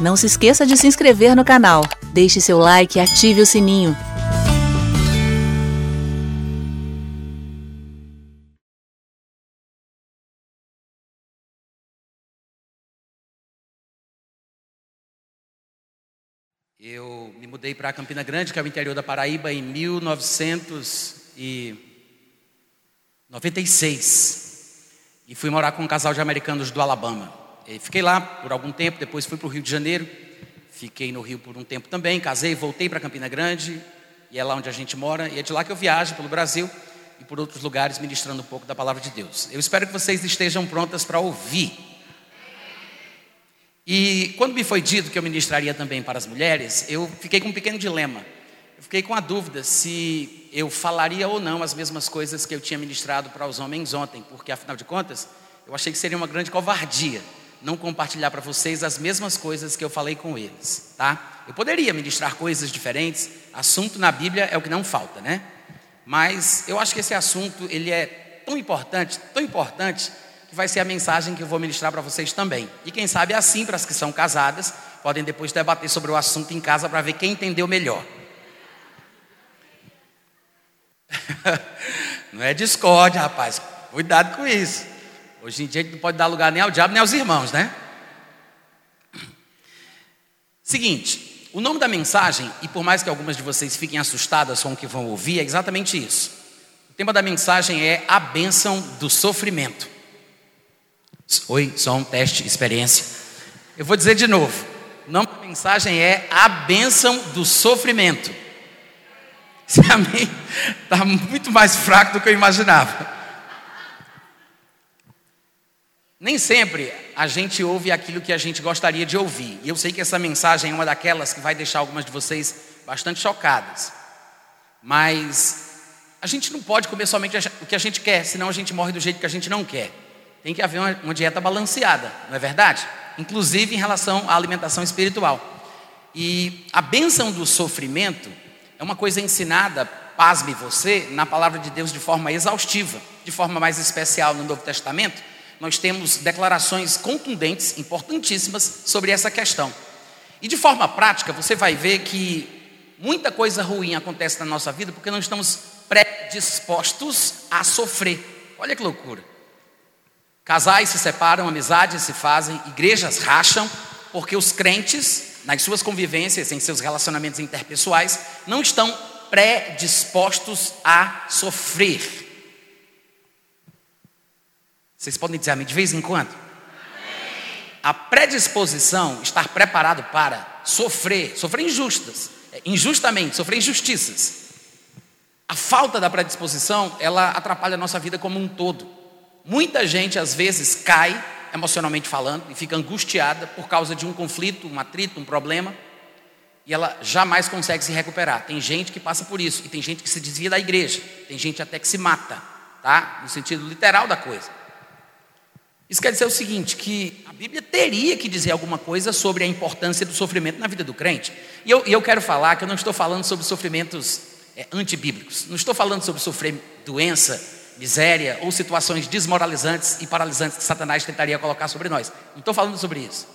Não se esqueça de se inscrever no canal. Deixe seu like e ative o sininho. Eu me mudei para Campina Grande, que é o interior da Paraíba, em 1996. E fui morar com um casal de americanos do Alabama. Fiquei lá por algum tempo, depois fui para o Rio de Janeiro. Fiquei no Rio por um tempo também, casei, voltei para Campina Grande, e é lá onde a gente mora, e é de lá que eu viajo pelo Brasil e por outros lugares ministrando um pouco da palavra de Deus. Eu espero que vocês estejam prontas para ouvir e quando me foi dito que eu ministraria também para as mulheres, eu fiquei com um pequeno dilema. Eu fiquei com a dúvida se eu falaria ou não as mesmas coisas que eu tinha ministrado para os homens ontem, porque afinal de contas, eu achei que seria uma grande covardia não compartilhar para vocês as mesmas coisas que eu falei com eles, tá? Eu poderia ministrar coisas diferentes, assunto na Bíblia é o que não falta, né? Mas eu acho que esse assunto ele é tão importante, tão importante que vai ser a mensagem que eu vou ministrar para vocês também. E quem sabe assim, para as que são casadas, podem depois debater sobre o assunto em casa para ver quem entendeu melhor. Não é discórdia, rapaz. Cuidado com isso. Hoje em dia a gente não pode dar lugar nem ao diabo nem aos irmãos, né? Seguinte, o nome da mensagem, e por mais que algumas de vocês fiquem assustadas com o que vão ouvir, é exatamente isso. O tema da mensagem é a bênção do sofrimento. Oi, som, teste, experiência. Eu vou dizer de novo. O nome da mensagem é a bênção do sofrimento. Esse amém está muito mais fraco do que eu imaginava. Nem sempre a gente ouve aquilo que a gente gostaria de ouvir. E eu sei que essa mensagem é uma daquelas que vai deixar algumas de vocês bastante chocadas. Mas a gente não pode comer somente o que a gente quer, senão a gente morre do jeito que a gente não quer tem que haver uma, dieta balanceada, não é verdade? Inclusive em relação à alimentação espiritual. E a bênção do sofrimento é uma coisa ensinada, pasme você, na palavra de Deus de forma exaustiva, de forma mais especial no Novo Testamento. Nós temos declarações contundentes, importantíssimas sobre essa questão. E de forma prática, você vai ver que muita coisa ruim acontece na nossa vida porque não estamos predispostos a sofrer. Olha que loucura. Casais se separam, amizades se fazem, igrejas racham, porque os crentes, nas suas convivências, em seus relacionamentos interpessoais, não estão predispostos a sofrer. Vocês podem dizer a de vez em quando? A predisposição, estar preparado para sofrer, sofrer injustas, injustamente, sofrer injustiças. A falta da predisposição, ela atrapalha a nossa vida como um todo. Muita gente às vezes cai, emocionalmente falando, e fica angustiada por causa de um conflito, um atrito, um problema, e ela jamais consegue se recuperar. Tem gente que passa por isso, e tem gente que se desvia da igreja, tem gente até que se mata, tá? No sentido literal da coisa. Isso quer dizer o seguinte: que a Bíblia teria que dizer alguma coisa sobre a importância do sofrimento na vida do crente. E eu, eu quero falar que eu não estou falando sobre sofrimentos é, antibíblicos, não estou falando sobre sofrer doença, miséria ou situações desmoralizantes e paralisantes que Satanás tentaria colocar sobre nós. Não estou falando sobre isso.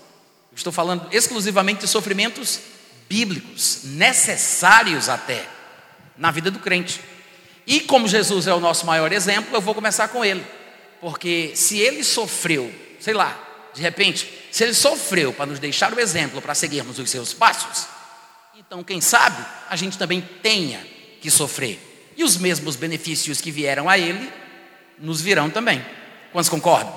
Estou falando exclusivamente de sofrimentos bíblicos, necessários até na vida do crente. E como Jesus é o nosso maior exemplo, eu vou começar com ele. Porque se ele sofreu, sei lá, de repente, se ele sofreu para nos deixar o exemplo para seguirmos os seus passos, então quem sabe a gente também tenha que sofrer e os mesmos benefícios que vieram a ele nos virão também. Quantos concordam?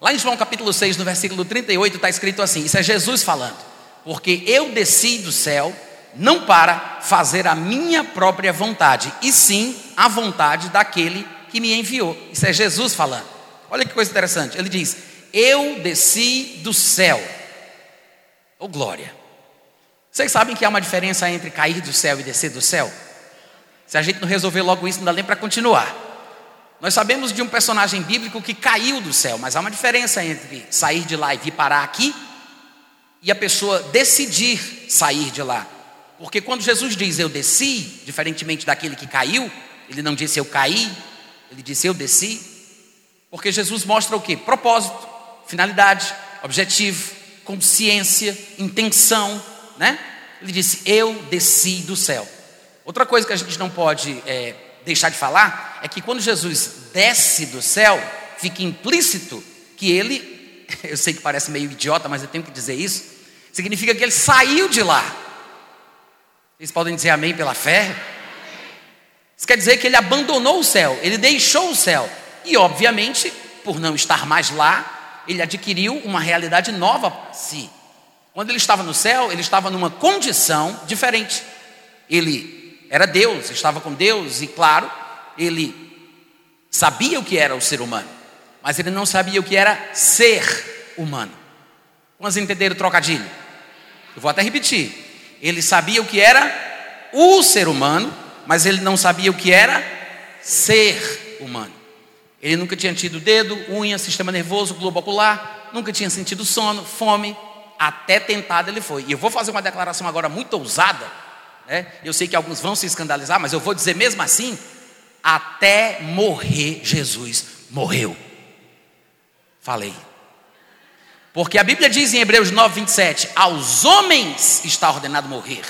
Lá em João capítulo 6, no versículo 38, está escrito assim: Isso é Jesus falando, porque eu desci do céu não para fazer a minha própria vontade, e sim a vontade daquele que me enviou. Isso é Jesus falando. Olha que coisa interessante. Ele diz: Eu desci do céu. Oh glória. Vocês sabem que há uma diferença entre cair do céu e descer do céu? Se a gente não resolver logo isso, não dá nem para continuar. Nós sabemos de um personagem bíblico que caiu do céu, mas há uma diferença entre sair de lá e vir parar aqui e a pessoa decidir sair de lá. Porque quando Jesus diz eu desci, diferentemente daquele que caiu, ele não disse eu caí, ele disse eu desci. Porque Jesus mostra o que? Propósito, finalidade, objetivo, consciência, intenção, né? Ele disse: Eu desci do céu. Outra coisa que a gente não pode é, deixar de falar é que quando Jesus desce do céu, fica implícito que ele, eu sei que parece meio idiota, mas eu tenho que dizer isso, significa que ele saiu de lá. Vocês podem dizer amém pela fé? Isso quer dizer que ele abandonou o céu, ele deixou o céu. E, obviamente, por não estar mais lá, ele adquiriu uma realidade nova para si. Quando ele estava no céu, ele estava numa condição diferente. Ele era Deus, estava com Deus, e claro, ele sabia o que era o ser humano, mas ele não sabia o que era ser humano. Vamos entender o trocadilho? Eu vou até repetir. Ele sabia o que era o ser humano, mas ele não sabia o que era ser humano. Ele nunca tinha tido dedo, unha, sistema nervoso, globo ocular, nunca tinha sentido sono, fome, até tentado ele foi. E eu vou fazer uma declaração agora muito ousada, né? Eu sei que alguns vão se escandalizar, mas eu vou dizer mesmo assim: até morrer, Jesus morreu. Falei. Porque a Bíblia diz em Hebreus 9, 27: aos homens está ordenado morrer,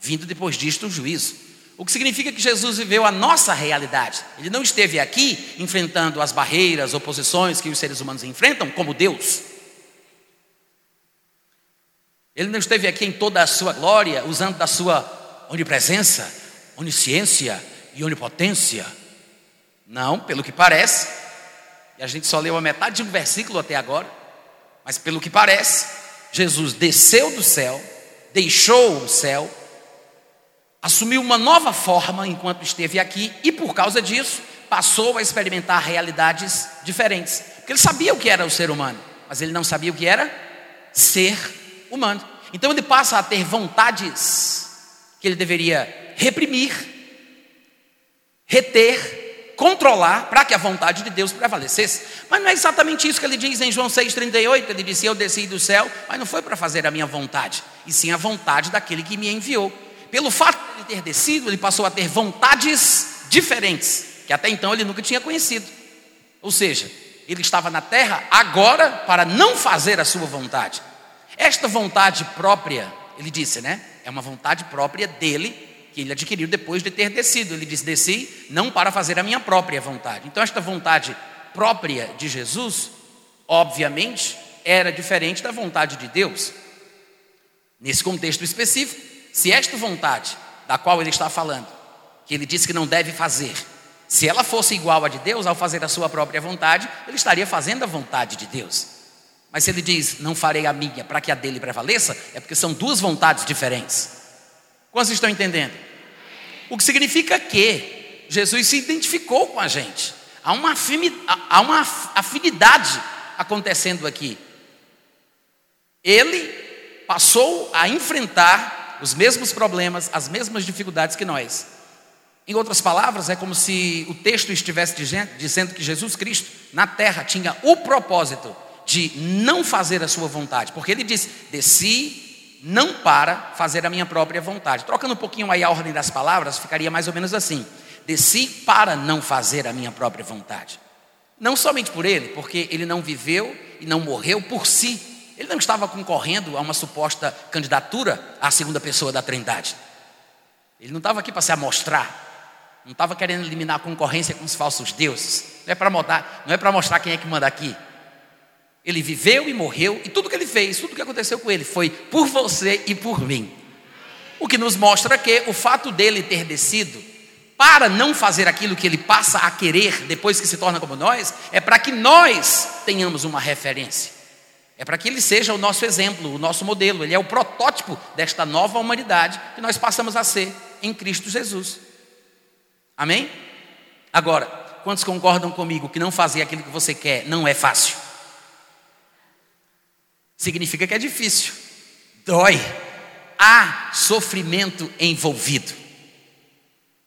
vindo depois disto o juízo. O que significa que Jesus viveu a nossa realidade. Ele não esteve aqui enfrentando as barreiras, oposições que os seres humanos enfrentam como Deus. Ele não esteve aqui em toda a sua glória, usando da sua onipresença, onisciência e onipotência. Não, pelo que parece, e a gente só leu a metade de um versículo até agora, mas pelo que parece, Jesus desceu do céu, deixou o céu, assumiu uma nova forma enquanto esteve aqui e por causa disso passou a experimentar realidades diferentes. Porque ele sabia o que era o ser humano, mas ele não sabia o que era ser humano. Então ele passa a ter vontades que ele deveria reprimir, reter, controlar, para que a vontade de Deus prevalecesse. Mas não é exatamente isso que ele diz em João 6,38. Ele disse: Eu desci do céu, mas não foi para fazer a minha vontade, e sim a vontade daquele que me enviou. Pelo fato ter descido, ele passou a ter vontades diferentes, que até então ele nunca tinha conhecido. Ou seja, ele estava na terra agora para não fazer a sua vontade. Esta vontade própria, ele disse, né? É uma vontade própria dele, que ele adquiriu depois de ter descido. Ele disse: Desci não para fazer a minha própria vontade. Então, esta vontade própria de Jesus, obviamente, era diferente da vontade de Deus. Nesse contexto específico, se esta vontade, da qual ele está falando, que ele disse que não deve fazer, se ela fosse igual a de Deus, ao fazer a sua própria vontade, ele estaria fazendo a vontade de Deus. Mas se ele diz, não farei a minha para que a dele prevaleça, é porque são duas vontades diferentes. Quantos estão entendendo? O que significa que Jesus se identificou com a gente. Há uma, há uma afinidade acontecendo aqui. Ele passou a enfrentar os mesmos problemas, as mesmas dificuldades que nós. Em outras palavras, é como se o texto estivesse dizendo que Jesus Cristo, na terra, tinha o propósito de não fazer a sua vontade, porque ele disse: desci não para fazer a minha própria vontade. Trocando um pouquinho aí a ordem das palavras, ficaria mais ou menos assim: desci para não fazer a minha própria vontade. Não somente por ele, porque ele não viveu e não morreu por si, ele não estava concorrendo a uma suposta candidatura à segunda pessoa da Trindade. Ele não estava aqui para se amostrar. Não estava querendo eliminar a concorrência com os falsos deuses. Não é para mostrar, não é para mostrar quem é que manda aqui. Ele viveu e morreu, e tudo que ele fez, tudo que aconteceu com ele foi por você e por mim. O que nos mostra que o fato dele ter descido para não fazer aquilo que ele passa a querer depois que se torna como nós, é para que nós tenhamos uma referência. É para que ele seja o nosso exemplo, o nosso modelo. Ele é o protótipo desta nova humanidade que nós passamos a ser em Cristo Jesus. Amém? Agora, quantos concordam comigo que não fazer aquilo que você quer não é fácil? Significa que é difícil, dói, há sofrimento envolvido.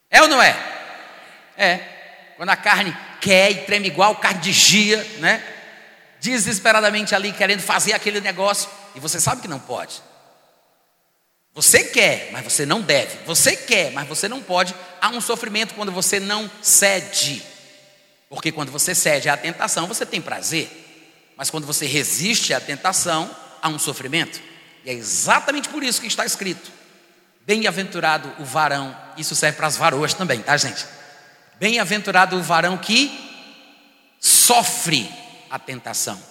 É ou não é? É. Quando a carne quer e treme igual carne de gia, né? Desesperadamente ali querendo fazer aquele negócio e você sabe que não pode. Você quer, mas você não deve. Você quer, mas você não pode. Há um sofrimento quando você não cede. Porque quando você cede à tentação, você tem prazer. Mas quando você resiste à tentação, a um sofrimento. E é exatamente por isso que está escrito: Bem-aventurado o varão, isso serve para as varoas também, tá, gente? Bem-aventurado o varão que sofre a tentação.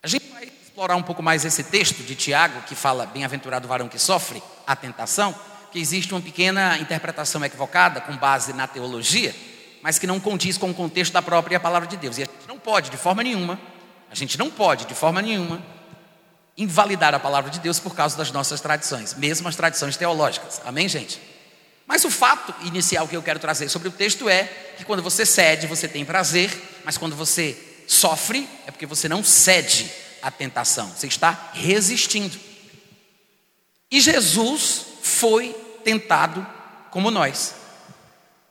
A gente vai explorar um pouco mais esse texto de Tiago, que fala: Bem-aventurado o varão que sofre a tentação, que existe uma pequena interpretação equivocada com base na teologia, mas que não condiz com o contexto da própria palavra de Deus. E a gente não pode, de forma nenhuma, a gente não pode, de forma nenhuma, invalidar a palavra de Deus por causa das nossas tradições, mesmo as tradições teológicas. Amém, gente? Mas o fato inicial que eu quero trazer sobre o texto é que quando você cede, você tem prazer, mas quando você sofre, é porque você não cede à tentação, você está resistindo. E Jesus foi tentado como nós.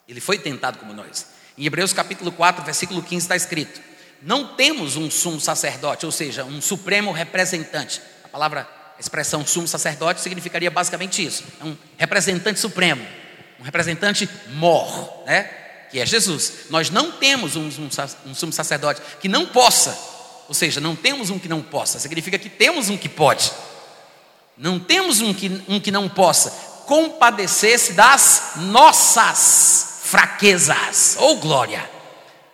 Ele foi tentado como nós. Em Hebreus capítulo 4, versículo 15 está escrito: não temos um sumo sacerdote, ou seja, um supremo representante. A palavra, a expressão sumo sacerdote significaria basicamente isso: é um representante supremo, um representante mor, né? Que é Jesus. Nós não temos um, um, um sumo sacerdote que não possa, ou seja, não temos um que não possa, significa que temos um que pode. Não temos um que, um que não possa compadecer-se das nossas fraquezas, ou glória.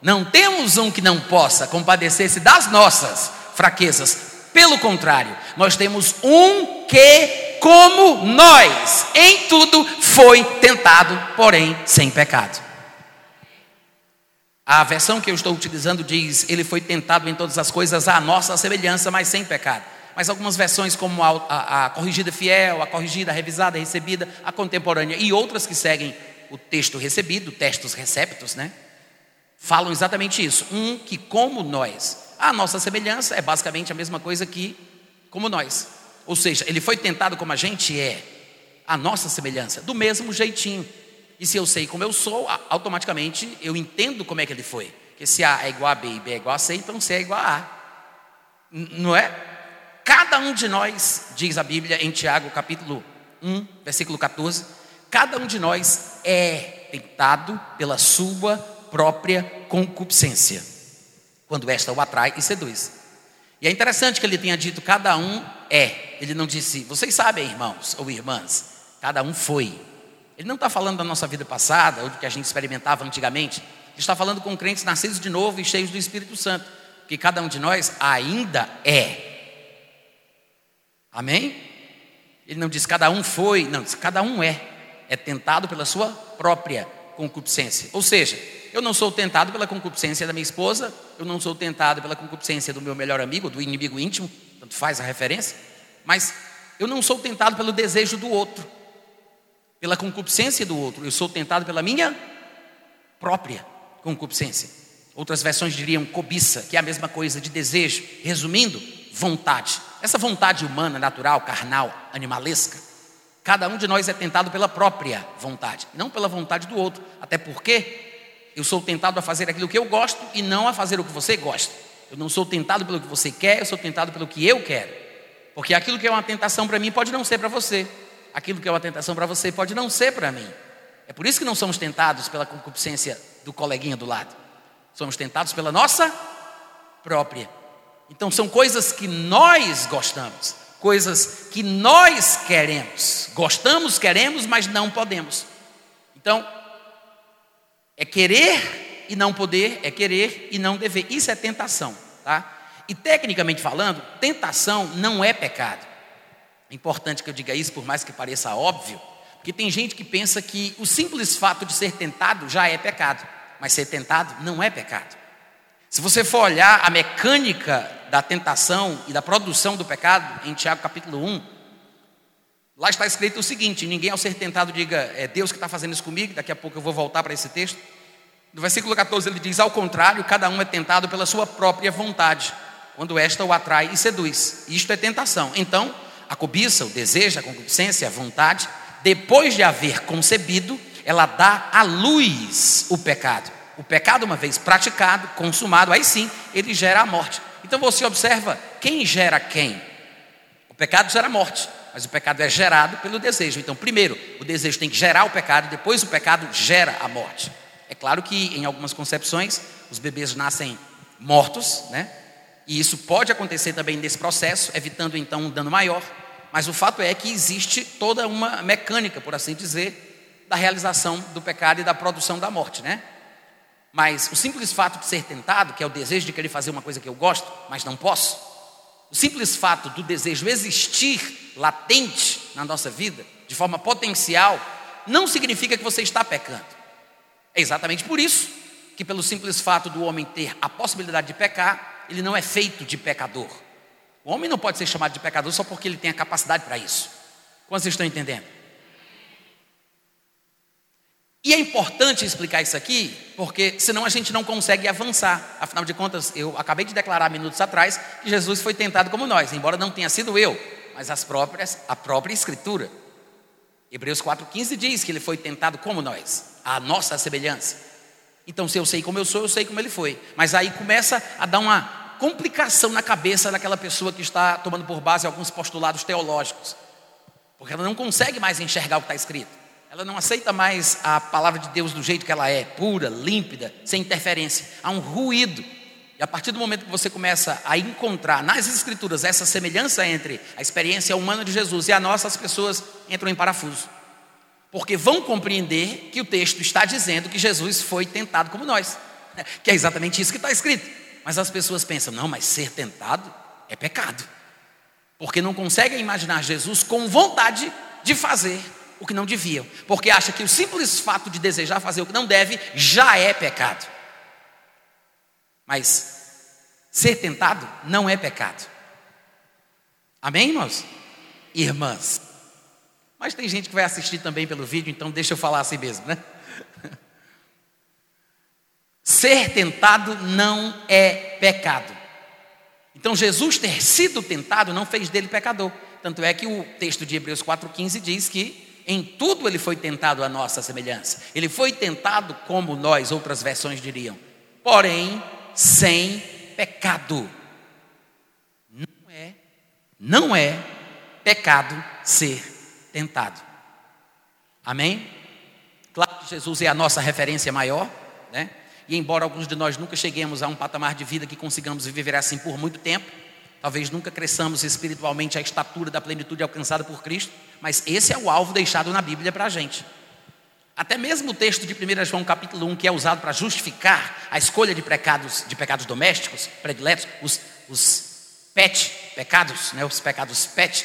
Não temos um que não possa compadecer-se das nossas fraquezas. Pelo contrário, nós temos um que, como nós, em tudo foi tentado, porém sem pecado. A versão que eu estou utilizando diz: Ele foi tentado em todas as coisas à nossa semelhança, mas sem pecado. Mas algumas versões, como a, a, a corrigida fiel, a corrigida, a revisada, a recebida, a contemporânea e outras que seguem o texto recebido, textos receptos, né? falam exatamente isso. Um que, como nós, a nossa semelhança é basicamente a mesma coisa que como nós. Ou seja, ele foi tentado como a gente é, a nossa semelhança, do mesmo jeitinho. E se eu sei como eu sou, automaticamente eu entendo como é que ele foi. Porque se A é igual a B e B é igual a C, então C é igual a A. Não é? Cada um de nós, diz a Bíblia em Tiago capítulo 1, versículo 14, cada um de nós é tentado pela sua própria concupiscência, quando esta o atrai e seduz. E é interessante que ele tenha dito cada um é. Ele não disse, vocês sabem, irmãos ou irmãs, cada um foi. Ele não está falando da nossa vida passada ou do que a gente experimentava antigamente. Ele está falando com crentes nascidos de novo e cheios do Espírito Santo, que cada um de nós ainda é. Amém? Ele não diz cada um foi, não, diz cada um é. É tentado pela sua própria concupiscência. Ou seja, eu não sou tentado pela concupiscência da minha esposa, eu não sou tentado pela concupiscência do meu melhor amigo, do inimigo íntimo, tanto faz a referência, mas eu não sou tentado pelo desejo do outro, pela concupiscência do outro, eu sou tentado pela minha própria concupiscência. Outras versões diriam cobiça, que é a mesma coisa de desejo. Resumindo, vontade. Essa vontade humana, natural, carnal, animalesca, cada um de nós é tentado pela própria vontade, não pela vontade do outro. Até porque eu sou tentado a fazer aquilo que eu gosto e não a fazer o que você gosta. Eu não sou tentado pelo que você quer, eu sou tentado pelo que eu quero. Porque aquilo que é uma tentação para mim pode não ser para você. Aquilo que é uma tentação para você pode não ser para mim. É por isso que não somos tentados pela concupiscência do coleguinha do lado. Somos tentados pela nossa própria. Então são coisas que nós gostamos, coisas que nós queremos. Gostamos, queremos, mas não podemos. Então, é querer e não poder, é querer e não dever. Isso é tentação, tá? E tecnicamente falando, tentação não é pecado. É importante que eu diga isso, por mais que pareça óbvio, porque tem gente que pensa que o simples fato de ser tentado já é pecado, mas ser tentado não é pecado. Se você for olhar a mecânica da tentação e da produção do pecado, em Tiago capítulo 1, Lá está escrito o seguinte: ninguém ao ser tentado diga, é Deus que está fazendo isso comigo, daqui a pouco eu vou voltar para esse texto. No versículo 14 ele diz: ao contrário, cada um é tentado pela sua própria vontade, quando esta o atrai e seduz. Isto é tentação. Então, a cobiça, o desejo, a concupiscência, a vontade, depois de haver concebido, ela dá à luz o pecado. O pecado, uma vez praticado, consumado, aí sim, ele gera a morte. Então você observa quem gera quem? O pecado gera morte. Mas o pecado é gerado pelo desejo. Então, primeiro, o desejo tem que gerar o pecado, depois o pecado gera a morte. É claro que em algumas concepções os bebês nascem mortos, né? E isso pode acontecer também nesse processo, evitando então um dano maior. Mas o fato é que existe toda uma mecânica, por assim dizer, da realização do pecado e da produção da morte, né? Mas o simples fato de ser tentado, que é o desejo de querer fazer uma coisa que eu gosto, mas não posso, o simples fato do desejo existir latente na nossa vida, de forma potencial, não significa que você está pecando. É exatamente por isso que, pelo simples fato do homem ter a possibilidade de pecar, ele não é feito de pecador. O homem não pode ser chamado de pecador só porque ele tem a capacidade para isso. Quantos estão entendendo? E é importante explicar isso aqui, porque senão a gente não consegue avançar. Afinal de contas, eu acabei de declarar minutos atrás que Jesus foi tentado como nós, embora não tenha sido eu, mas as próprias, a própria Escritura. Hebreus 4,15 diz que ele foi tentado como nós, a nossa semelhança. Então, se eu sei como eu sou, eu sei como ele foi. Mas aí começa a dar uma complicação na cabeça daquela pessoa que está tomando por base alguns postulados teológicos, porque ela não consegue mais enxergar o que está escrito. Ela não aceita mais a palavra de Deus do jeito que ela é, pura, límpida, sem interferência. Há um ruído. E a partir do momento que você começa a encontrar nas Escrituras essa semelhança entre a experiência humana de Jesus e a nossa, as pessoas entram em parafuso. Porque vão compreender que o texto está dizendo que Jesus foi tentado como nós, que é exatamente isso que está escrito. Mas as pessoas pensam: não, mas ser tentado é pecado, porque não conseguem imaginar Jesus com vontade de fazer o que não deviam, porque acha que o simples fato de desejar fazer o que não deve já é pecado. Mas ser tentado não é pecado. Amém, irmãos? Irmãs. Mas tem gente que vai assistir também pelo vídeo, então deixa eu falar assim mesmo, né? Ser tentado não é pecado. Então, Jesus ter sido tentado não fez dele pecador. Tanto é que o texto de Hebreus 4,15 diz que em tudo ele foi tentado à nossa semelhança. Ele foi tentado como nós, outras versões diriam, porém sem pecado. Não é, não é pecado ser tentado. Amém? Claro que Jesus é a nossa referência maior, né? E embora alguns de nós nunca cheguemos a um patamar de vida que consigamos viver assim por muito tempo, talvez nunca cresçamos espiritualmente à estatura da plenitude alcançada por Cristo, mas esse é o alvo deixado na Bíblia para a gente. Até mesmo o texto de 1 João capítulo 1, que é usado para justificar a escolha de pecados, de pecados domésticos, prediletos, os, os pet pecados, né, os pecados pet,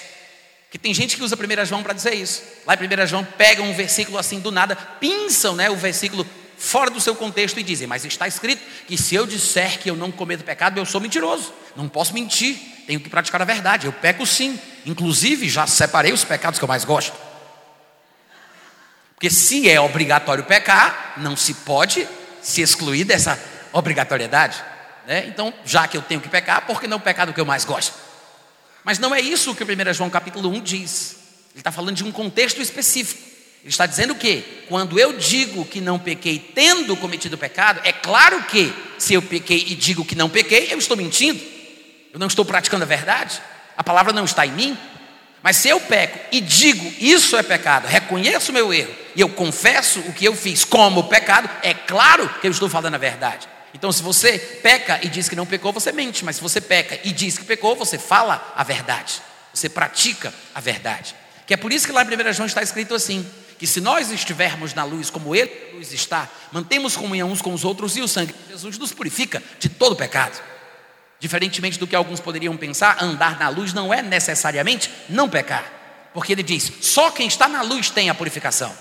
que tem gente que usa 1 João para dizer isso. Lá em 1 João pega um versículo assim do nada, pinçam né, o versículo fora do seu contexto e dizem, mas está escrito que se eu disser que eu não cometo pecado, eu sou mentiroso, não posso mentir, tenho que praticar a verdade, eu peco sim, inclusive já separei os pecados que eu mais gosto. Porque se é obrigatório pecar, não se pode se excluir dessa obrigatoriedade. Né? Então, já que eu tenho que pecar, por que não pecar do que eu mais gosto? Mas não é isso que o 1 João capítulo 1 diz. Ele está falando de um contexto específico. Ele está dizendo que, quando eu digo que não pequei tendo cometido pecado, é claro que, se eu pequei e digo que não pequei, eu estou mentindo, eu não estou praticando a verdade, a palavra não está em mim. Mas se eu peco e digo isso é pecado, reconheço o meu erro e eu confesso o que eu fiz como pecado, é claro que eu estou falando a verdade. Então, se você peca e diz que não pecou, você mente, mas se você peca e diz que pecou, você fala a verdade, você pratica a verdade. Que é por isso que lá em 1 João está escrito assim: que se nós estivermos na luz como Ele luz está, mantemos comunhão uns com os outros e o sangue de Jesus nos purifica de todo pecado. Diferentemente do que alguns poderiam pensar, andar na luz não é necessariamente não pecar, porque ele diz: só quem está na luz tem a purificação.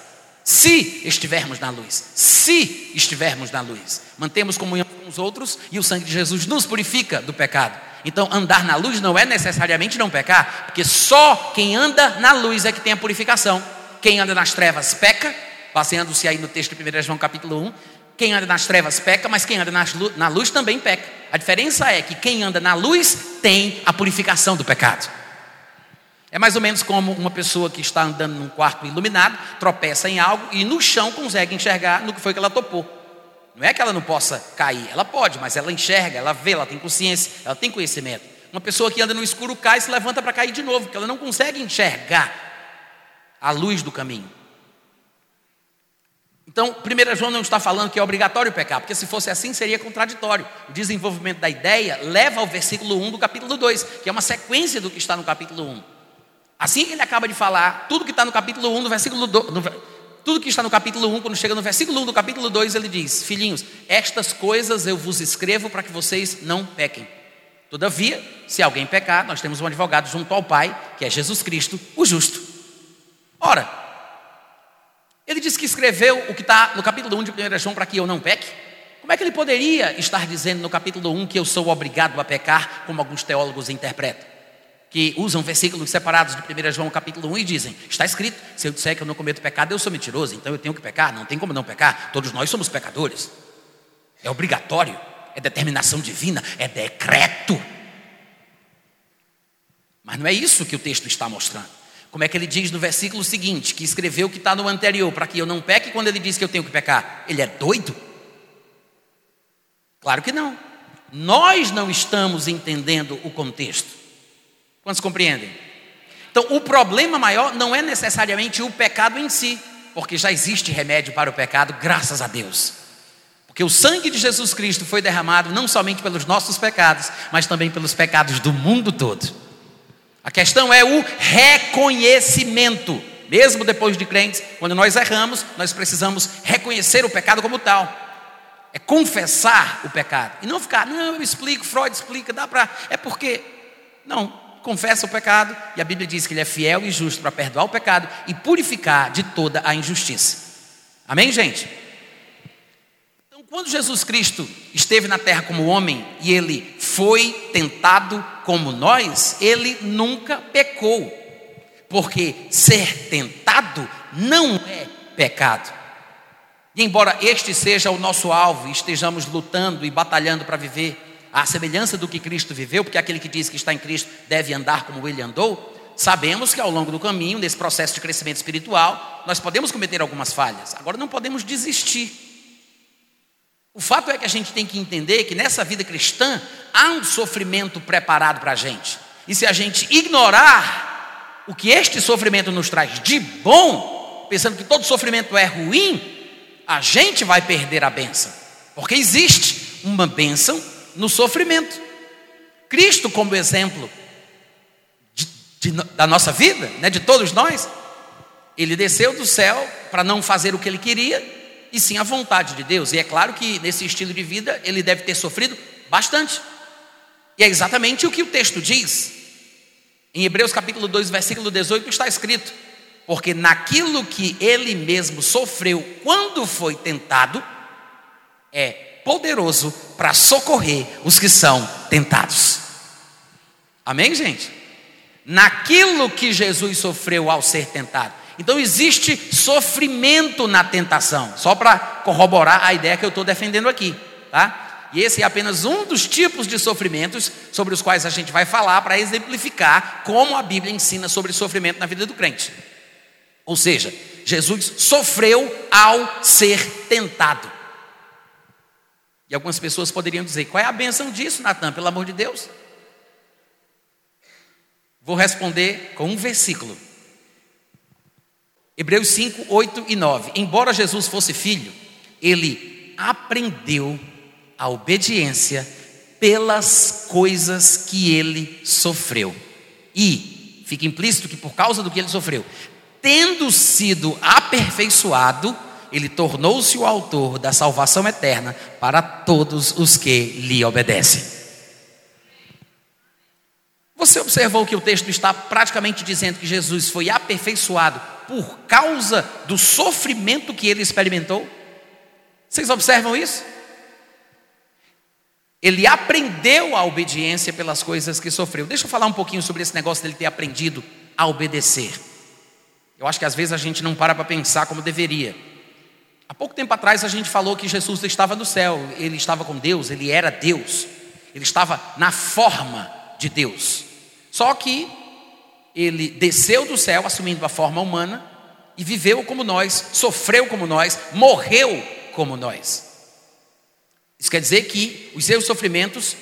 Se estivermos na luz, se estivermos na luz, mantemos comunhão com os outros e o sangue de Jesus nos purifica do pecado. Então, andar na luz não é necessariamente não pecar, porque só quem anda na luz é que tem a purificação. Quem anda nas trevas peca, baseando-se aí no texto de 1 João capítulo 1. Quem anda nas trevas peca, mas quem anda na luz também peca. A diferença é que quem anda na luz tem a purificação do pecado. É mais ou menos como uma pessoa que está andando num quarto iluminado, tropeça em algo e no chão consegue enxergar no que foi que ela topou. Não é que ela não possa cair, ela pode, mas ela enxerga, ela vê, ela tem consciência, ela tem conhecimento. Uma pessoa que anda no escuro cai e se levanta para cair de novo, porque ela não consegue enxergar a luz do caminho. Então, 1 João não está falando que é obrigatório pecar, porque se fosse assim seria contraditório. O desenvolvimento da ideia leva ao versículo 1 do capítulo 2, que é uma sequência do que está no capítulo 1. Assim que ele acaba de falar, tudo que está no capítulo 1, no versículo 2, no, tudo que está no capítulo 1, quando chega no versículo 1 do capítulo 2, ele diz: Filhinhos, estas coisas eu vos escrevo para que vocês não pequem. Todavia, se alguém pecar, nós temos um advogado junto ao Pai, que é Jesus Cristo, o justo. Ora, ele disse que escreveu o que está no capítulo 1 de 1 João para que eu não peque. Como é que ele poderia estar dizendo no capítulo 1 que eu sou obrigado a pecar, como alguns teólogos interpretam? Que usam versículos separados de 1 João capítulo 1 e dizem: Está escrito, se eu disser que eu não cometo pecado, eu sou mentiroso, então eu tenho que pecar, não tem como não pecar, todos nós somos pecadores. É obrigatório, é determinação divina, é decreto. Mas não é isso que o texto está mostrando. Como é que ele diz no versículo seguinte, que escreveu o que está no anterior, para que eu não peque quando ele diz que eu tenho que pecar? Ele é doido? Claro que não. Nós não estamos entendendo o contexto. Quantos compreendem? Então, o problema maior não é necessariamente o pecado em si, porque já existe remédio para o pecado, graças a Deus. Porque o sangue de Jesus Cristo foi derramado não somente pelos nossos pecados, mas também pelos pecados do mundo todo. A questão é o reconhecimento. Mesmo depois de crentes, quando nós erramos, nós precisamos reconhecer o pecado como tal. É confessar o pecado. E não ficar, não, eu explico, Freud explica, dá para. É porque. Não, confessa o pecado e a Bíblia diz que ele é fiel e justo para perdoar o pecado e purificar de toda a injustiça. Amém, gente? Quando Jesus Cristo esteve na terra como homem e ele foi tentado como nós, ele nunca pecou, porque ser tentado não é pecado. E embora este seja o nosso alvo estejamos lutando e batalhando para viver à semelhança do que Cristo viveu, porque aquele que diz que está em Cristo deve andar como ele andou, sabemos que ao longo do caminho, nesse processo de crescimento espiritual, nós podemos cometer algumas falhas. Agora não podemos desistir. O fato é que a gente tem que entender que nessa vida cristã há um sofrimento preparado para a gente. E se a gente ignorar o que este sofrimento nos traz de bom, pensando que todo sofrimento é ruim, a gente vai perder a benção. Porque existe uma bênção no sofrimento. Cristo, como exemplo de, de, da nossa vida, né, de todos nós, ele desceu do céu para não fazer o que ele queria, e sim a vontade de Deus. E é claro que nesse estilo de vida ele deve ter sofrido bastante. E é exatamente o que o texto diz. Em Hebreus capítulo 2, versículo 18 está escrito: Porque naquilo que ele mesmo sofreu quando foi tentado, é poderoso para socorrer os que são tentados. Amém, gente? Naquilo que Jesus sofreu ao ser tentado. Então existe sofrimento na tentação, só para corroborar a ideia que eu estou defendendo aqui, tá? E esse é apenas um dos tipos de sofrimentos sobre os quais a gente vai falar para exemplificar como a Bíblia ensina sobre sofrimento na vida do crente. Ou seja, Jesus sofreu ao ser tentado. E algumas pessoas poderiam dizer: qual é a benção disso, Natan, pelo amor de Deus? Vou responder com um versículo. Hebreus 5, 8 e 9. Embora Jesus fosse filho, ele aprendeu a obediência pelas coisas que ele sofreu. E fica implícito que por causa do que ele sofreu, tendo sido aperfeiçoado, ele tornou-se o autor da salvação eterna para todos os que lhe obedecem. Você observou que o texto está praticamente dizendo que Jesus foi aperfeiçoado por causa do sofrimento que ele experimentou? Vocês observam isso? Ele aprendeu a obediência pelas coisas que sofreu. Deixa eu falar um pouquinho sobre esse negócio dele ter aprendido a obedecer. Eu acho que às vezes a gente não para para pensar como deveria. Há pouco tempo atrás a gente falou que Jesus estava no céu, ele estava com Deus, ele era Deus, ele estava na forma de Deus. Só que ele desceu do céu assumindo a forma humana e viveu como nós, sofreu como nós, morreu como nós. Isso quer dizer que os seus sofrimentos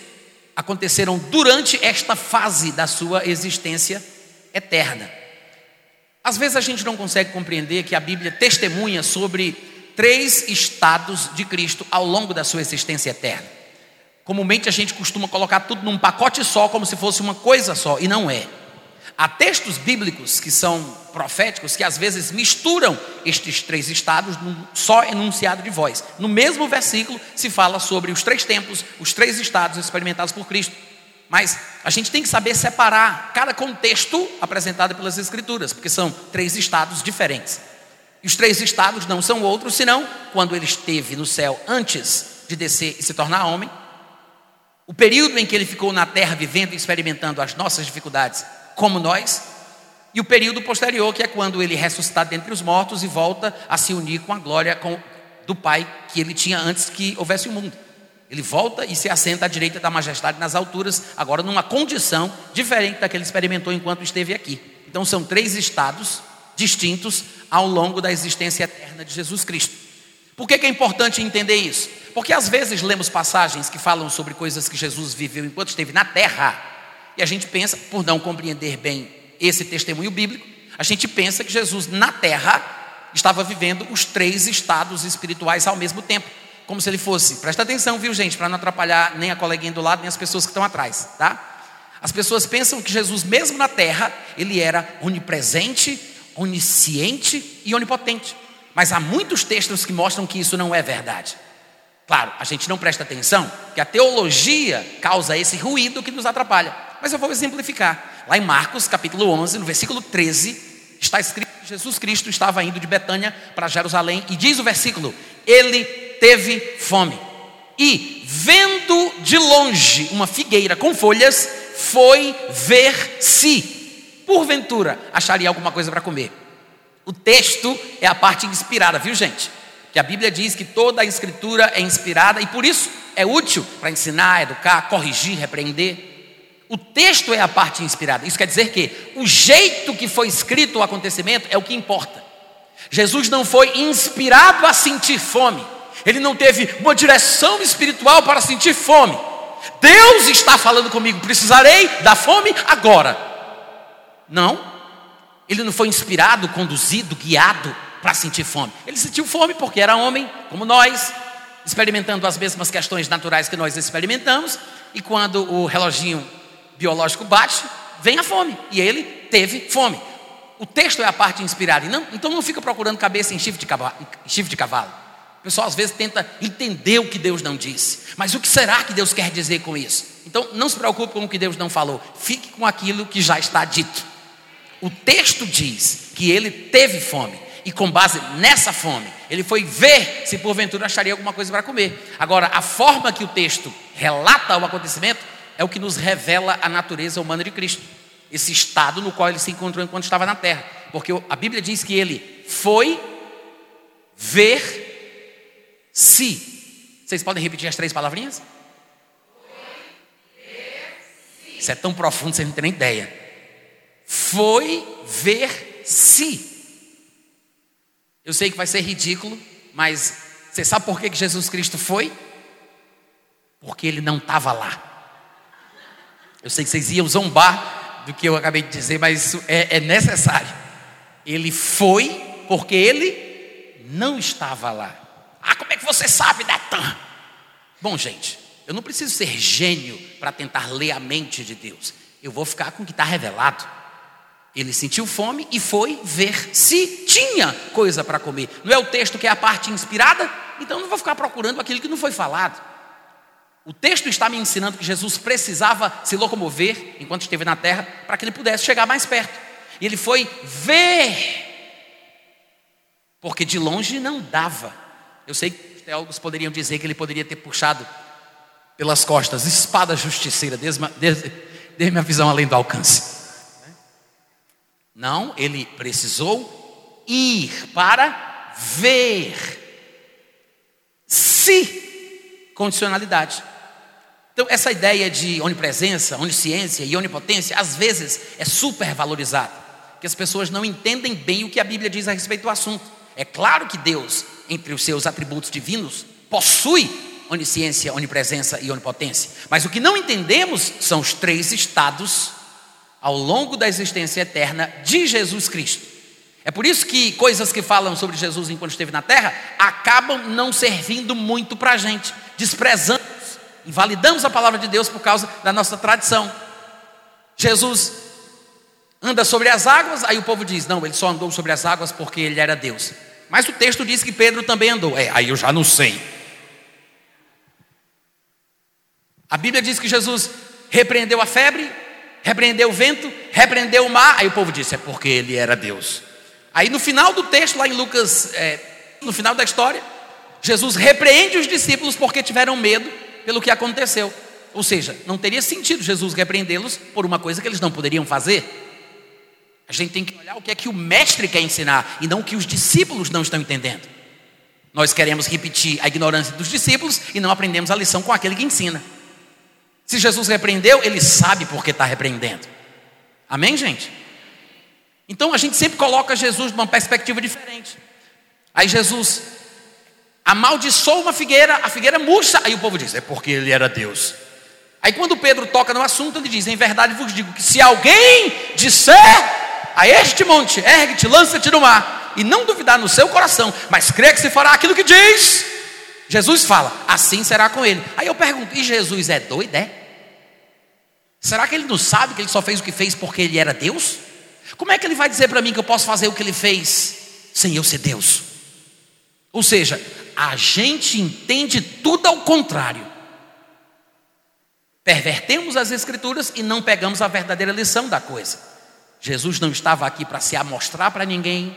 aconteceram durante esta fase da sua existência eterna. Às vezes a gente não consegue compreender que a Bíblia testemunha sobre três estados de Cristo ao longo da sua existência eterna. Comumente a gente costuma colocar tudo num pacote só, como se fosse uma coisa só, e não é. Há textos bíblicos que são proféticos que às vezes misturam estes três estados num só enunciado de voz. No mesmo versículo se fala sobre os três tempos, os três estados experimentados por Cristo. Mas a gente tem que saber separar cada contexto apresentado pelas Escrituras, porque são três estados diferentes. E os três estados não são outros senão quando ele esteve no céu antes de descer e se tornar homem, o período em que ele ficou na terra vivendo e experimentando as nossas dificuldades, como nós, e o período posterior, que é quando ele ressuscita dentre os mortos e volta a se unir com a glória com, do Pai que ele tinha antes que houvesse o mundo. Ele volta e se assenta à direita da majestade nas alturas, agora numa condição diferente da que ele experimentou enquanto esteve aqui. Então são três estados distintos ao longo da existência eterna de Jesus Cristo. Por que, que é importante entender isso? Porque às vezes lemos passagens que falam sobre coisas que Jesus viveu enquanto esteve na terra, e a gente pensa, por não compreender bem esse testemunho bíblico, a gente pensa que Jesus na terra estava vivendo os três estados espirituais ao mesmo tempo como se ele fosse. Presta atenção, viu, gente, para não atrapalhar nem a coleguinha do lado, nem as pessoas que estão atrás, tá? As pessoas pensam que Jesus, mesmo na terra, ele era onipresente, onisciente e onipotente. Mas há muitos textos que mostram que isso não é verdade. Claro, a gente não presta atenção, que a teologia causa esse ruído que nos atrapalha. Mas eu vou exemplificar. Lá em Marcos, capítulo 11, no versículo 13, está escrito que Jesus Cristo estava indo de Betânia para Jerusalém e diz o versículo: Ele teve fome. E, vendo de longe uma figueira com folhas, foi ver se, porventura, acharia alguma coisa para comer. O texto é a parte inspirada, viu gente? Que a Bíblia diz que toda a escritura é inspirada e por isso é útil para ensinar, educar, corrigir, repreender. O texto é a parte inspirada. Isso quer dizer que o jeito que foi escrito o acontecimento é o que importa. Jesus não foi inspirado a sentir fome ele não teve uma direção espiritual para sentir fome. Deus está falando comigo, precisarei da fome agora. Não, ele não foi inspirado, conduzido, guiado para sentir fome. Ele sentiu fome porque era homem, como nós, experimentando as mesmas questões naturais que nós experimentamos, e quando o reloginho biológico bate, vem a fome, e ele teve fome. O texto é a parte inspirada, não, então não fica procurando cabeça em chifre de cavalo. Chifre de cavalo. O pessoal às vezes tenta entender o que Deus não disse. Mas o que será que Deus quer dizer com isso? Então não se preocupe com o que Deus não falou. Fique com aquilo que já está dito. O texto diz que ele teve fome. E com base nessa fome, ele foi ver se porventura acharia alguma coisa para comer. Agora, a forma que o texto relata o acontecimento é o que nos revela a natureza humana de Cristo. Esse estado no qual ele se encontrou enquanto estava na terra. Porque a Bíblia diz que ele foi ver se. Vocês podem repetir as três palavrinhas? Isso é tão profundo, vocês não têm nem ideia. Foi ver se. Eu sei que vai ser ridículo, mas você sabe por que Jesus Cristo foi? Porque ele não estava lá. Eu sei que vocês iam zombar do que eu acabei de dizer, mas isso é, é necessário. Ele foi porque ele não estava lá. Ah, como é que você sabe, Natan? Bom, gente, eu não preciso ser gênio para tentar ler a mente de Deus. Eu vou ficar com o que está revelado. Ele sentiu fome e foi ver se tinha coisa para comer. Não é o texto que é a parte inspirada? Então não vou ficar procurando aquilo que não foi falado. O texto está me ensinando que Jesus precisava se locomover enquanto esteve na terra para que ele pudesse chegar mais perto. E ele foi ver, porque de longe não dava. Eu sei que os teólogos poderiam dizer que ele poderia ter puxado pelas costas, espada justiceira, dê-me a visão além do alcance. Não, ele precisou ir para ver se condicionalidade. Então, essa ideia de onipresença, onisciência e onipotência, às vezes é super valorizada, que as pessoas não entendem bem o que a Bíblia diz a respeito do assunto. É claro que Deus entre os seus atributos divinos, possui onisciência, onipresença e onipotência. Mas o que não entendemos são os três estados ao longo da existência eterna de Jesus Cristo. É por isso que coisas que falam sobre Jesus enquanto esteve na terra acabam não servindo muito para a gente, desprezamos, invalidamos a palavra de Deus por causa da nossa tradição. Jesus anda sobre as águas, aí o povo diz: não, ele só andou sobre as águas porque ele era Deus. Mas o texto diz que Pedro também andou. É, aí eu já não sei. A Bíblia diz que Jesus repreendeu a febre, repreendeu o vento, repreendeu o mar. Aí o povo disse: é porque ele era Deus. Aí no final do texto, lá em Lucas, é, no final da história, Jesus repreende os discípulos porque tiveram medo pelo que aconteceu. Ou seja, não teria sentido Jesus repreendê-los por uma coisa que eles não poderiam fazer. A gente tem que olhar o que é que o mestre quer ensinar e não o que os discípulos não estão entendendo. Nós queremos repetir a ignorância dos discípulos e não aprendemos a lição com aquele que ensina. Se Jesus repreendeu, ele sabe por que está repreendendo. Amém, gente? Então a gente sempre coloca Jesus numa perspectiva diferente. Aí Jesus amaldiçoou uma figueira, a figueira murcha, aí o povo diz: é porque ele era Deus. Aí quando Pedro toca no assunto, ele diz: em verdade vos digo que se alguém disser a este monte, ergue-te, lança-te no mar, e não duvidar no seu coração, mas crê que se fará aquilo que diz, Jesus fala: assim será com ele. Aí eu pergunto: e Jesus é doido, é? Será que ele não sabe que ele só fez o que fez porque ele era Deus? Como é que ele vai dizer para mim que eu posso fazer o que ele fez sem eu ser Deus? Ou seja, a gente entende tudo ao contrário. Pervertemos as Escrituras e não pegamos a verdadeira lição da coisa. Jesus não estava aqui para se amostrar para ninguém,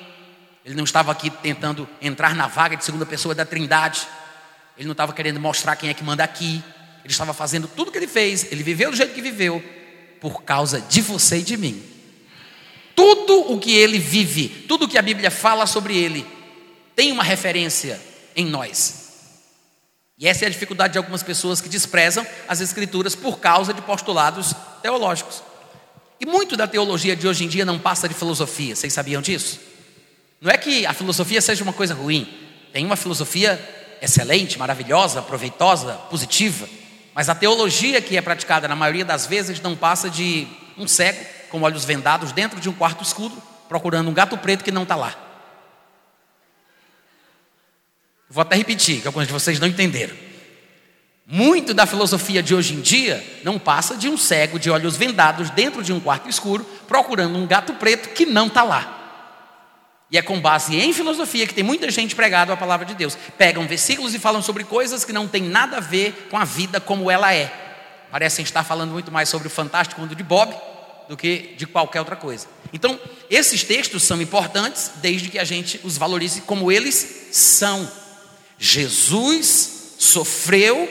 ele não estava aqui tentando entrar na vaga de segunda pessoa da Trindade, ele não estava querendo mostrar quem é que manda aqui, ele estava fazendo tudo o que ele fez, ele viveu do jeito que viveu, por causa de você e de mim. Tudo o que ele vive, tudo o que a Bíblia fala sobre ele, tem uma referência em nós. E essa é a dificuldade de algumas pessoas que desprezam as Escrituras por causa de postulados teológicos. E muito da teologia de hoje em dia não passa de filosofia, vocês sabiam disso? Não é que a filosofia seja uma coisa ruim, tem uma filosofia excelente, maravilhosa, proveitosa, positiva. Mas a teologia que é praticada na maioria das vezes não passa de um cego com olhos vendados dentro de um quarto escuro, procurando um gato preto que não está lá. Vou até repetir, que alguns de vocês não entenderam. Muito da filosofia de hoje em dia não passa de um cego de olhos vendados dentro de um quarto escuro, procurando um gato preto que não está lá. E é com base em filosofia que tem muita gente pregado a palavra de Deus. Pegam versículos e falam sobre coisas que não têm nada a ver com a vida como ela é. Parecem estar falando muito mais sobre o fantástico mundo de Bob do que de qualquer outra coisa. Então, esses textos são importantes desde que a gente os valorize como eles são. Jesus sofreu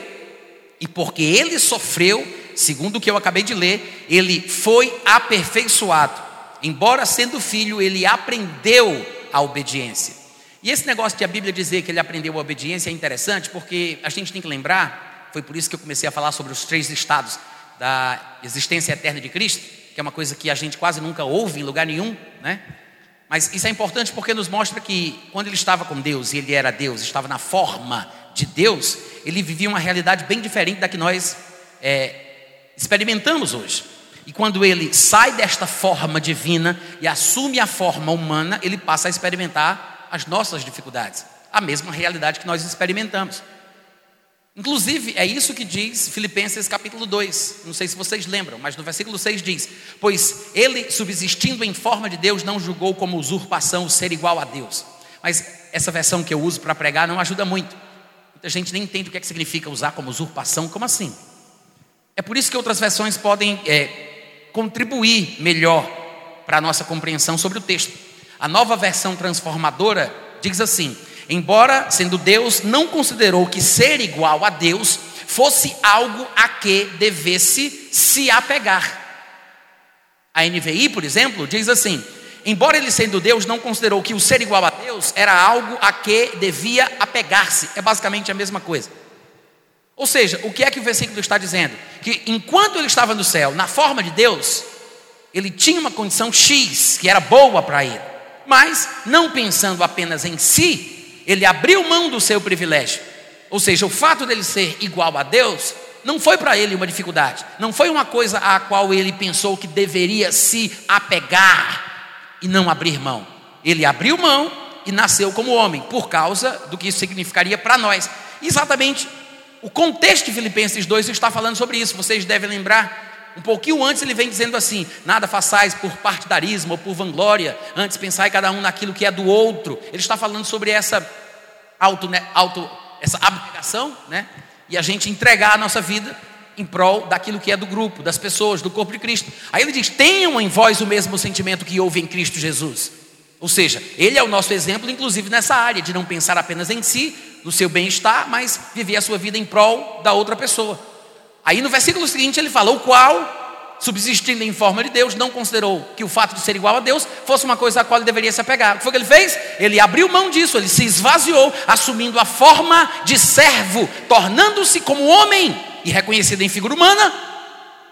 e porque ele sofreu, segundo o que eu acabei de ler, ele foi aperfeiçoado embora sendo filho, ele aprendeu a obediência. E esse negócio de a Bíblia dizer que ele aprendeu a obediência é interessante, porque a gente tem que lembrar, foi por isso que eu comecei a falar sobre os três estados da existência eterna de Cristo, que é uma coisa que a gente quase nunca ouve em lugar nenhum, né? Mas isso é importante porque nos mostra que quando ele estava com Deus e ele era Deus, estava na forma de Deus, ele vivia uma realidade bem diferente da que nós é, experimentamos hoje. E quando ele sai desta forma divina e assume a forma humana, ele passa a experimentar as nossas dificuldades, a mesma realidade que nós experimentamos. Inclusive, é isso que diz Filipenses capítulo 2. Não sei se vocês lembram, mas no versículo 6 diz: Pois ele, subsistindo em forma de Deus, não julgou como usurpação ser igual a Deus. Mas essa versão que eu uso para pregar não ajuda muito. Muita gente nem entende o que, é que significa usar como usurpação, como assim? É por isso que outras versões podem é, contribuir melhor para a nossa compreensão sobre o texto. A nova versão transformadora diz assim: embora sendo Deus, não considerou que ser igual a Deus fosse algo a que devesse se apegar. A NVI, por exemplo, diz assim: embora ele sendo Deus, não considerou que o ser igual a Deus era algo a que devia apegar-se. É basicamente a mesma coisa. Ou seja, o que é que o versículo está dizendo? Que enquanto ele estava no céu, na forma de Deus, ele tinha uma condição X, que era boa para ele. Mas, não pensando apenas em si, ele abriu mão do seu privilégio. Ou seja, o fato dele ser igual a Deus não foi para ele uma dificuldade, não foi uma coisa a qual ele pensou que deveria se apegar e não abrir mão. Ele abriu mão e nasceu como homem, por causa do que isso significaria para nós. Exatamente o contexto de Filipenses 2 está falando sobre isso. Vocês devem lembrar. Um pouquinho antes ele vem dizendo assim: nada façais por partidarismo ou por vanglória, antes pensai cada um naquilo que é do outro. Ele está falando sobre essa auto, né, auto essa abnegação, né? E a gente entregar a nossa vida em prol daquilo que é do grupo, das pessoas, do corpo de Cristo. Aí ele diz: tenham em vós o mesmo sentimento que houve em Cristo Jesus. Ou seja, ele é o nosso exemplo, inclusive nessa área, de não pensar apenas em si, no seu bem-estar, mas viver a sua vida em prol da outra pessoa. Aí no versículo seguinte ele fala: o qual, subsistindo em forma de Deus, não considerou que o fato de ser igual a Deus fosse uma coisa a qual ele deveria se apegar. O que foi que ele fez? Ele abriu mão disso, ele se esvaziou, assumindo a forma de servo, tornando-se como homem e reconhecido em figura humana.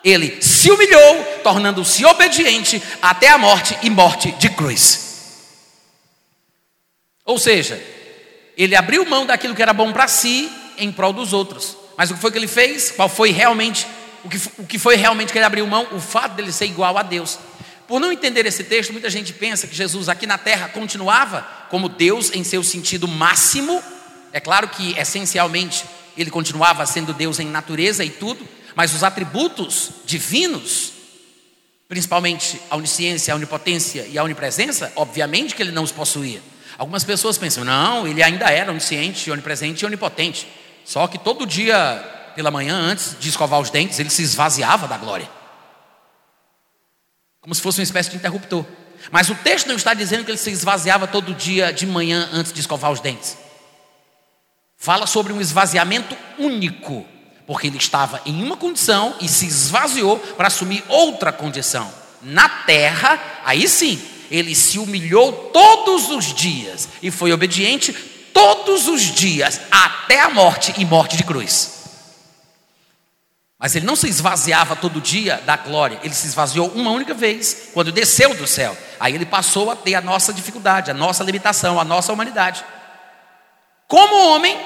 Ele se humilhou, tornando-se obediente até a morte e morte de cruz. Ou seja, ele abriu mão daquilo que era bom para si em prol dos outros. Mas o que foi que ele fez? Qual foi realmente o que, o que foi realmente que ele abriu mão? O fato dele ser igual a Deus. Por não entender esse texto, muita gente pensa que Jesus aqui na terra continuava como Deus em seu sentido máximo. É claro que essencialmente ele continuava sendo Deus em natureza e tudo, mas os atributos divinos, principalmente a onisciência, a onipotência e a onipresença, obviamente que ele não os possuía. Algumas pessoas pensam, não, ele ainda era onisciente, onipresente e onipotente. Só que todo dia, pela manhã, antes de escovar os dentes, ele se esvaziava da glória. Como se fosse uma espécie de interruptor. Mas o texto não está dizendo que ele se esvaziava todo dia de manhã antes de escovar os dentes. Fala sobre um esvaziamento único, porque ele estava em uma condição e se esvaziou para assumir outra condição. Na terra, aí sim, ele se humilhou todos os dias e foi obediente todos os dias, até a morte e morte de cruz. Mas ele não se esvaziava todo dia da glória, ele se esvaziou uma única vez, quando desceu do céu. Aí ele passou a ter a nossa dificuldade, a nossa limitação, a nossa humanidade. Como homem,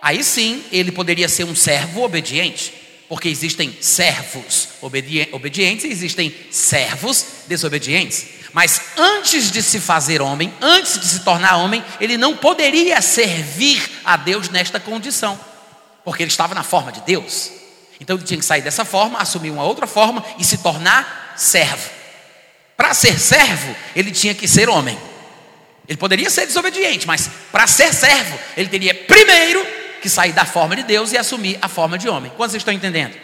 aí sim ele poderia ser um servo obediente, porque existem servos obedientes e existem servos desobedientes. Mas antes de se fazer homem, antes de se tornar homem, ele não poderia servir a Deus nesta condição, porque ele estava na forma de Deus. Então ele tinha que sair dessa forma, assumir uma outra forma e se tornar servo. Para ser servo, ele tinha que ser homem. Ele poderia ser desobediente, mas para ser servo, ele teria primeiro que sair da forma de Deus e assumir a forma de homem. Quantos estão entendendo?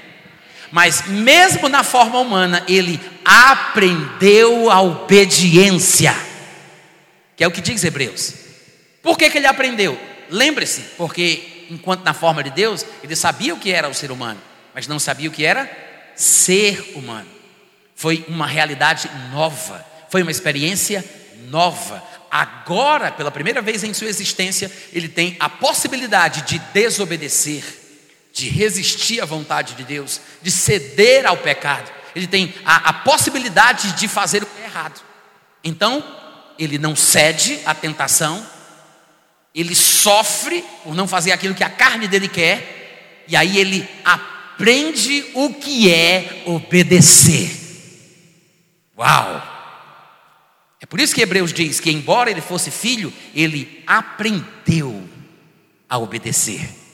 Mas mesmo na forma humana, ele aprendeu a obediência, que é o que diz Hebreus. Por que, que ele aprendeu? Lembre-se, porque enquanto na forma de Deus, ele sabia o que era o ser humano, mas não sabia o que era ser humano. Foi uma realidade nova, foi uma experiência nova. Agora, pela primeira vez em sua existência, ele tem a possibilidade de desobedecer de resistir à vontade de Deus, de ceder ao pecado. Ele tem a, a possibilidade de fazer o que é errado. Então, ele não cede à tentação, ele sofre por não fazer aquilo que a carne dele quer, e aí ele aprende o que é obedecer. Uau! É por isso que Hebreus diz que, embora ele fosse filho, ele aprendeu a obedecer.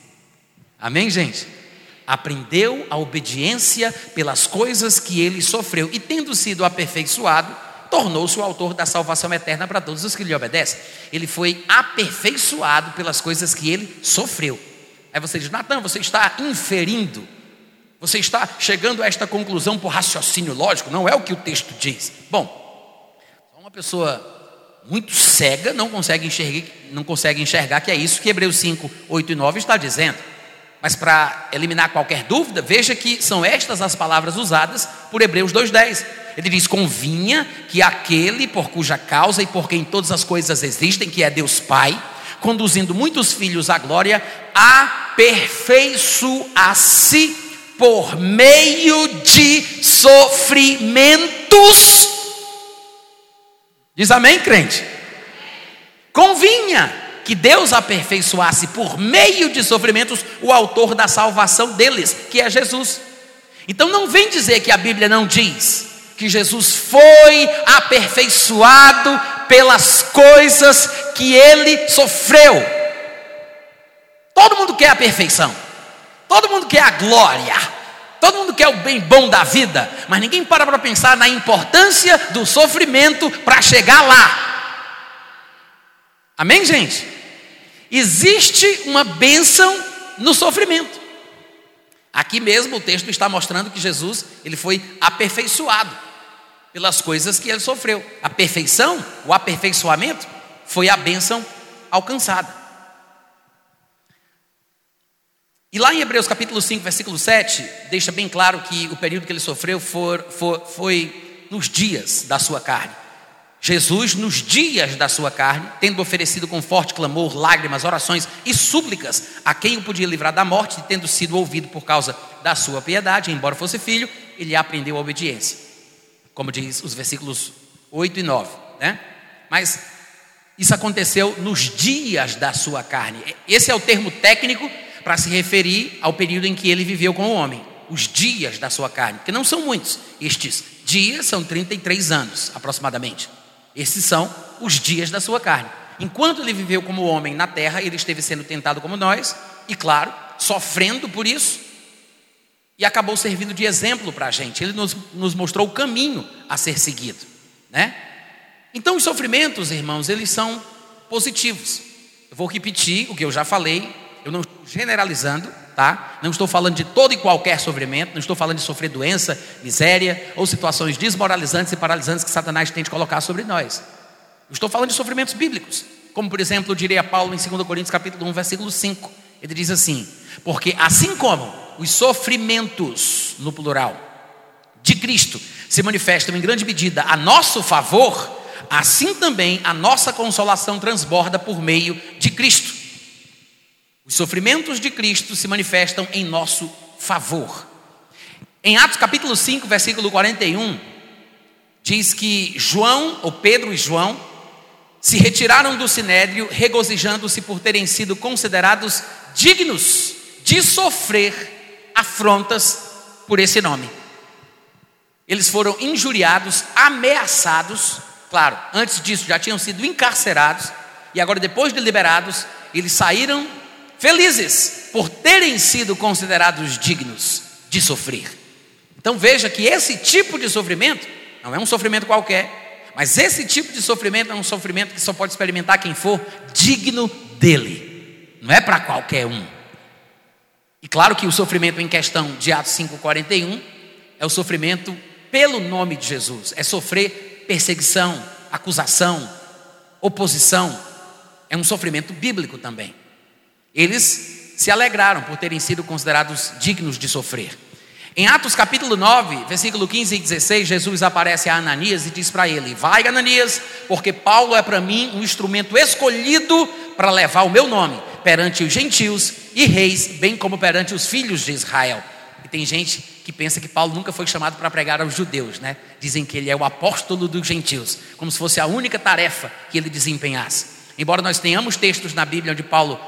Amém, gente? Aprendeu a obediência pelas coisas que ele sofreu e, tendo sido aperfeiçoado, tornou-se o autor da salvação eterna para todos os que lhe obedecem. Ele foi aperfeiçoado pelas coisas que ele sofreu. Aí você diz, Natan, você está inferindo, você está chegando a esta conclusão por raciocínio lógico, não é o que o texto diz. Bom, uma pessoa muito cega não consegue enxergar, não consegue enxergar que é isso que Hebreus 5, 8 e 9 está dizendo. Mas para eliminar qualquer dúvida, veja que são estas as palavras usadas por Hebreus 2:10. Ele diz: "Convinha que aquele por cuja causa e por quem todas as coisas existem, que é Deus Pai, conduzindo muitos filhos à glória, aperfeiçoasse por meio de sofrimentos." Diz amém, crente? Convinha que Deus aperfeiçoasse por meio de sofrimentos o autor da salvação deles, que é Jesus. Então não vem dizer que a Bíblia não diz que Jesus foi aperfeiçoado pelas coisas que ele sofreu. Todo mundo quer a perfeição, todo mundo quer a glória, todo mundo quer o bem bom da vida, mas ninguém para para pensar na importância do sofrimento para chegar lá. Amém, gente? Existe uma bênção no sofrimento. Aqui mesmo o texto está mostrando que Jesus ele foi aperfeiçoado pelas coisas que ele sofreu. A perfeição, o aperfeiçoamento, foi a bênção alcançada. E lá em Hebreus capítulo 5, versículo 7, deixa bem claro que o período que ele sofreu foi, foi, foi nos dias da sua carne. Jesus, nos dias da sua carne, tendo oferecido com forte clamor, lágrimas, orações e súplicas a quem o podia livrar da morte, e tendo sido ouvido por causa da sua piedade, embora fosse filho, ele aprendeu a obediência. Como diz os versículos 8 e 9, né? Mas isso aconteceu nos dias da sua carne. Esse é o termo técnico para se referir ao período em que ele viveu com o homem. Os dias da sua carne, que não são muitos. Estes dias são 33 anos, aproximadamente. Esses são os dias da sua carne. Enquanto ele viveu como homem na terra, ele esteve sendo tentado como nós, e claro, sofrendo por isso, e acabou servindo de exemplo para a gente. Ele nos, nos mostrou o caminho a ser seguido, né? Então, os sofrimentos, irmãos, eles são positivos. Eu vou repetir o que eu já falei, eu não estou generalizando, tá? Não estou falando de todo e qualquer sofrimento, não estou falando de sofrer doença, miséria ou situações desmoralizantes e paralisantes que Satanás tente colocar sobre nós. Eu estou falando de sofrimentos bíblicos, como por exemplo, diria Paulo em 2 Coríntios capítulo 1, versículo 5. Ele diz assim: "Porque assim como os sofrimentos no plural de Cristo se manifestam em grande medida a nosso favor, assim também a nossa consolação transborda por meio de Cristo." Os sofrimentos de Cristo se manifestam em nosso favor. Em Atos capítulo 5, versículo 41, diz que João, ou Pedro e João, se retiraram do sinédrio, regozijando-se por terem sido considerados dignos de sofrer afrontas por esse nome. Eles foram injuriados, ameaçados, claro, antes disso já tinham sido encarcerados, e agora, depois de liberados, eles saíram felizes por terem sido considerados dignos de sofrer. Então veja que esse tipo de sofrimento não é um sofrimento qualquer, mas esse tipo de sofrimento é um sofrimento que só pode experimentar quem for digno dele, não é para qualquer um. E claro que o sofrimento em questão de Atos 5,41 é o sofrimento pelo nome de Jesus, é sofrer perseguição, acusação, oposição, é um sofrimento bíblico também. Eles se alegraram por terem sido considerados dignos de sofrer. Em Atos capítulo 9, versículo 15 e 16, Jesus aparece a Ananias e diz para ele: Vai, Ananias, porque Paulo é para mim um instrumento escolhido para levar o meu nome perante os gentios e reis, bem como perante os filhos de Israel. E tem gente que pensa que Paulo nunca foi chamado para pregar aos judeus, né? Dizem que ele é o apóstolo dos gentios, como se fosse a única tarefa que ele desempenhasse. Embora nós tenhamos textos na Bíblia onde Paulo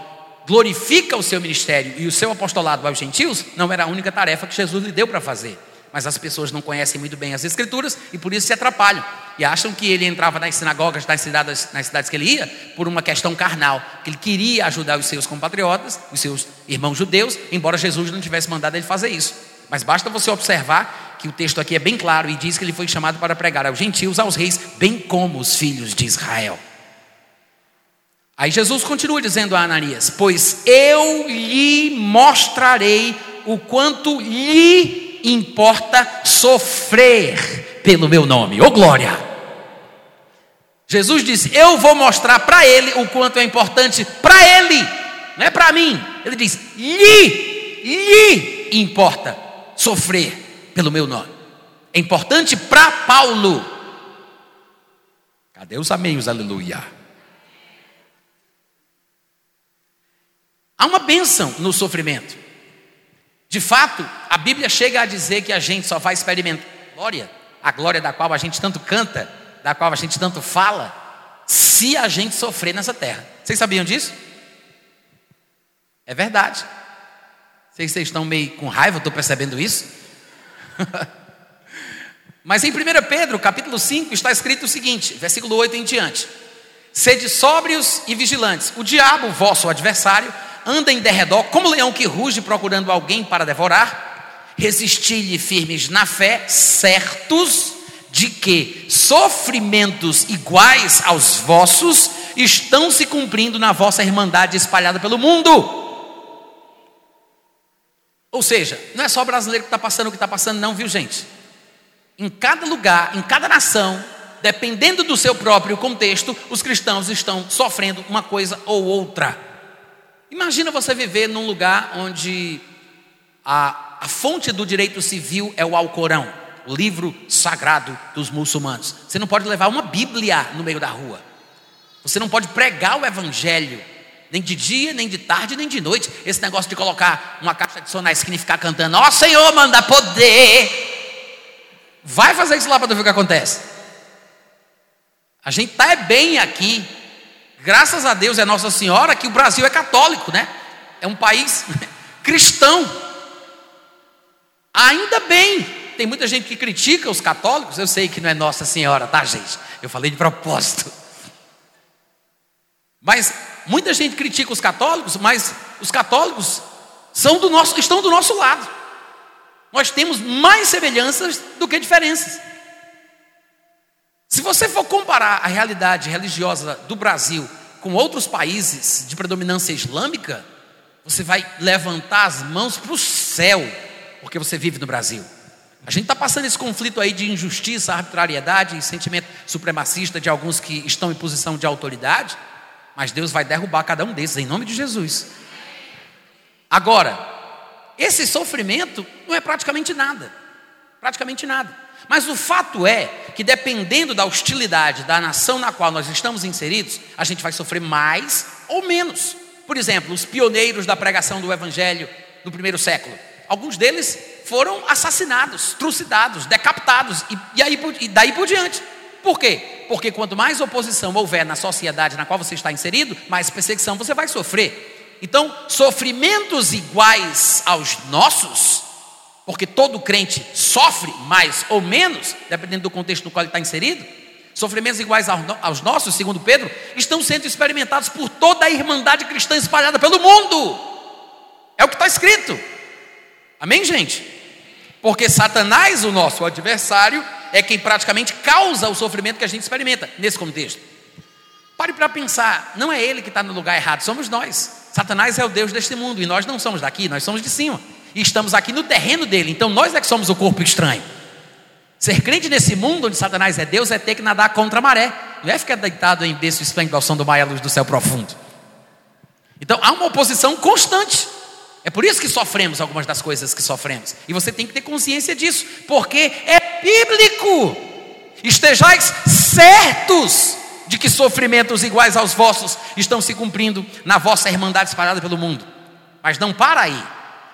glorifica o seu ministério e o seu apostolado aos gentios, não era a única tarefa que Jesus lhe deu para fazer. Mas as pessoas não conhecem muito bem as Escrituras e por isso se atrapalham. E acham que ele entrava nas sinagogas das cidades, nas cidades que ele ia por uma questão carnal, que ele queria ajudar os seus compatriotas, os seus irmãos judeus, embora Jesus não tivesse mandado ele fazer isso. Mas basta você observar que o texto aqui é bem claro e diz que ele foi chamado para pregar aos gentios, aos reis, bem como os filhos de Israel. Aí Jesus continua dizendo a Ananias: Pois eu lhe mostrarei o quanto lhe importa sofrer pelo meu nome. Ô oh, glória! Jesus disse: Eu vou mostrar para ele o quanto é importante para ele, não é para mim. Ele diz: lhe, lhe importa sofrer pelo meu nome. É importante para Paulo. Cadê os ameios, aleluia? Há uma bênção no sofrimento. De fato, a Bíblia chega a dizer que a gente só vai experimentar glória, a glória da qual a gente tanto canta, da qual a gente tanto fala, se a gente sofrer nessa terra. Vocês sabiam disso? É verdade. Sei vocês estão meio com raiva, estou percebendo isso. Mas em 1 Pedro, capítulo 5, está escrito o seguinte, versículo 8 em diante: Sede sóbrios e vigilantes. O diabo, vosso adversário, anda em derredor como leão que ruge procurando alguém para devorar. Resisti-lhe firmes na fé, certos de que sofrimentos iguais aos vossos estão se cumprindo na vossa irmandade espalhada pelo mundo. Ou seja, não é só o brasileiro que está passando o que está passando, não, viu gente? Em cada lugar, em cada nação, dependendo do seu próprio contexto, os cristãos estão sofrendo uma coisa ou outra. Imagina você viver num lugar onde a, a fonte do direito civil é o Alcorão, o livro sagrado dos muçulmanos. Você não pode levar uma Bíblia no meio da rua. Você não pode pregar o Evangelho, nem de dia, nem de tarde, nem de noite. Esse negócio de colocar uma caixa de sonais que ficar cantando, ó oh, Senhor, manda poder. Vai fazer isso lá para ver o que acontece. A gente está é bem aqui. Graças a Deus é Nossa Senhora que o Brasil é católico, né? É um país cristão. Ainda bem. Tem muita gente que critica os católicos. Eu sei que não é Nossa Senhora, tá, gente? Eu falei de propósito. Mas muita gente critica os católicos, mas os católicos são do nosso, estão do nosso lado. Nós temos mais semelhanças do que diferenças. Se você for comparar a realidade religiosa do Brasil com outros países de predominância islâmica, você vai levantar as mãos para o céu, porque você vive no Brasil. A gente está passando esse conflito aí de injustiça, arbitrariedade e sentimento supremacista de alguns que estão em posição de autoridade. Mas Deus vai derrubar cada um desses em nome de Jesus. Agora, esse sofrimento não é praticamente nada. Praticamente nada. Mas o fato é que, dependendo da hostilidade da nação na qual nós estamos inseridos, a gente vai sofrer mais ou menos. Por exemplo, os pioneiros da pregação do Evangelho no primeiro século. Alguns deles foram assassinados, trucidados, decapitados, e, e, aí, e daí por diante. Por quê? Porque quanto mais oposição houver na sociedade na qual você está inserido, mais perseguição você vai sofrer. Então, sofrimentos iguais aos nossos, porque todo crente sofre mais ou menos, dependendo do contexto no qual ele está inserido, sofrimentos iguais aos nossos, segundo Pedro, estão sendo experimentados por toda a irmandade cristã espalhada pelo mundo. É o que está escrito. Amém, gente? Porque Satanás, o nosso adversário, é quem praticamente causa o sofrimento que a gente experimenta nesse contexto. Pare para pensar, não é ele que está no lugar errado, somos nós. Satanás é o Deus deste mundo e nós não somos daqui, nós somos de cima. E estamos aqui no terreno dele, então nós é que somos o corpo estranho. Ser crente nesse mundo onde Satanás é Deus é ter que nadar contra a maré, não é ficar deitado em berço esplêndido ao som do à luz do céu profundo. Então há uma oposição constante. É por isso que sofremos algumas das coisas que sofremos. E você tem que ter consciência disso, porque é bíblico. Estejais certos de que sofrimentos iguais aos vossos estão se cumprindo na vossa irmandade espalhada pelo mundo. Mas não para aí.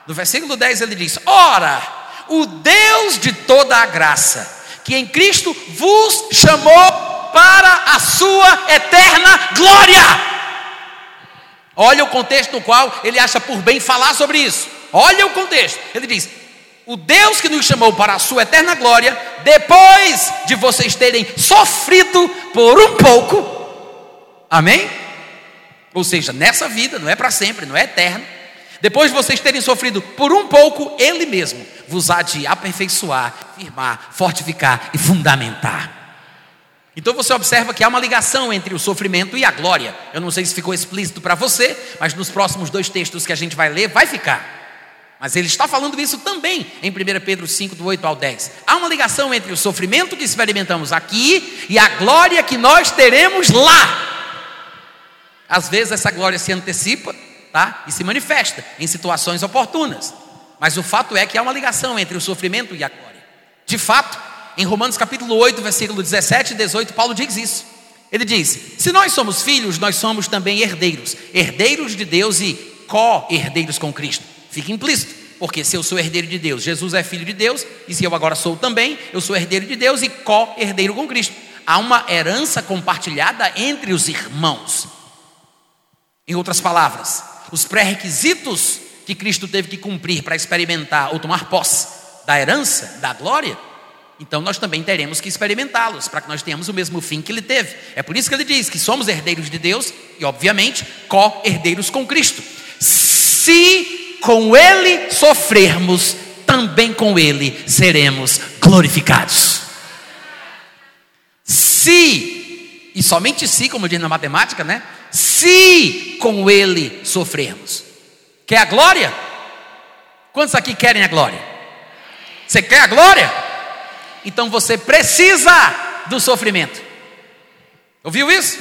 No versículo 10 ele diz: Ora, o Deus de toda a graça, que em Cristo vos chamou para a sua eterna glória. Olha o contexto no qual ele acha por bem falar sobre isso. Olha o contexto. Ele diz: O Deus que nos chamou para a sua eterna glória, depois de vocês terem sofrido por um pouco, amém? Ou seja, nessa vida, não é para sempre, não é eterno. Depois de vocês terem sofrido por um pouco, Ele mesmo vos há de aperfeiçoar, firmar, fortificar e fundamentar. Então você observa que há uma ligação entre o sofrimento e a glória. Eu não sei se ficou explícito para você, mas nos próximos dois textos que a gente vai ler, vai ficar. Mas ele está falando isso também em 1 Pedro 5, do 8 ao 10. Há uma ligação entre o sofrimento que experimentamos aqui e a glória que nós teremos lá. Às vezes essa glória se antecipa tá? e se manifesta em situações oportunas. Mas o fato é que há uma ligação entre o sofrimento e a glória. De fato, em Romanos capítulo 8, versículo 17 e 18, Paulo diz isso. Ele diz: Se nós somos filhos, nós somos também herdeiros, herdeiros de Deus e co-herdeiros com Cristo. Fica implícito, porque se eu sou herdeiro de Deus, Jesus é filho de Deus, e se eu agora sou também, eu sou herdeiro de Deus e co-herdeiro com Cristo. Há uma herança compartilhada entre os irmãos. Em outras palavras, os pré-requisitos que Cristo teve que cumprir para experimentar ou tomar posse da herança, da glória, então nós também teremos que experimentá-los, para que nós tenhamos o mesmo fim que ele teve. É por isso que ele diz que somos herdeiros de Deus e, obviamente, co-herdeiros com Cristo. Se com ele sofrermos, também com ele seremos glorificados. Se, e somente se, como diz na matemática, né? Se com ele sofrermos. Quer a glória? Quantos aqui querem a glória? Você quer a glória? então você precisa do sofrimento. Ouviu isso?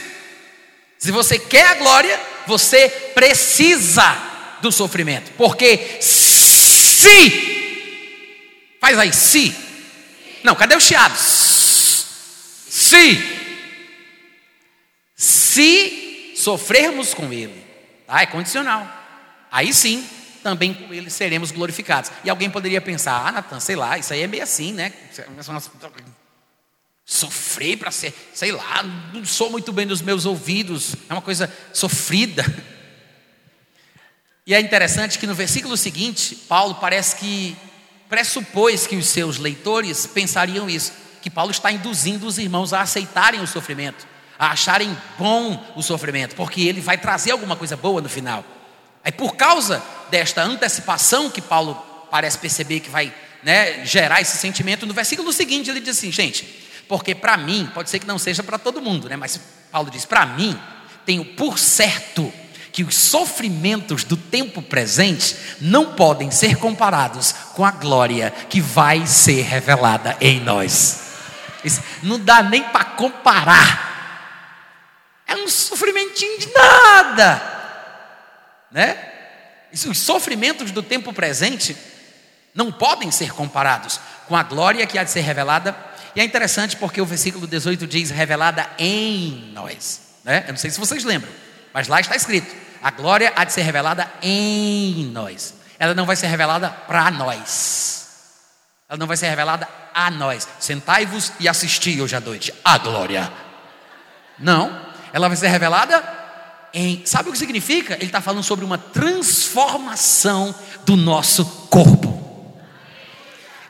Se você quer a glória, você precisa do sofrimento. Porque se, faz aí, se, não, cadê o chiado? Se, se sofrermos com Ele, tá? é condicional. Aí sim, também com ele seremos glorificados. E alguém poderia pensar, ah, Natan, sei lá, isso aí é meio assim, né? Sofrer para ser, sei lá, não sou muito bem nos meus ouvidos, é uma coisa sofrida. E é interessante que no versículo seguinte, Paulo parece que pressupôs que os seus leitores pensariam isso, que Paulo está induzindo os irmãos a aceitarem o sofrimento, a acharem bom o sofrimento, porque ele vai trazer alguma coisa boa no final. Aí, por causa desta antecipação que Paulo parece perceber que vai né, gerar esse sentimento, no versículo seguinte ele diz assim, gente, porque para mim, pode ser que não seja para todo mundo, né, mas Paulo diz: para mim, tenho por certo que os sofrimentos do tempo presente não podem ser comparados com a glória que vai ser revelada em nós. Isso não dá nem para comparar. É um sofrimentinho de nada né? Os sofrimentos do tempo presente não podem ser comparados com a glória que há de ser revelada. E é interessante porque o versículo 18 diz revelada em nós. Né? Eu não sei se vocês lembram, mas lá está escrito: a glória há de ser revelada em nós. Ela não vai ser revelada para nós. Ela não vai ser revelada a nós. Sentai-vos e assisti hoje à noite a glória. Não, ela vai ser revelada em. Sabe o que significa? Ele está falando sobre uma transformação do nosso corpo.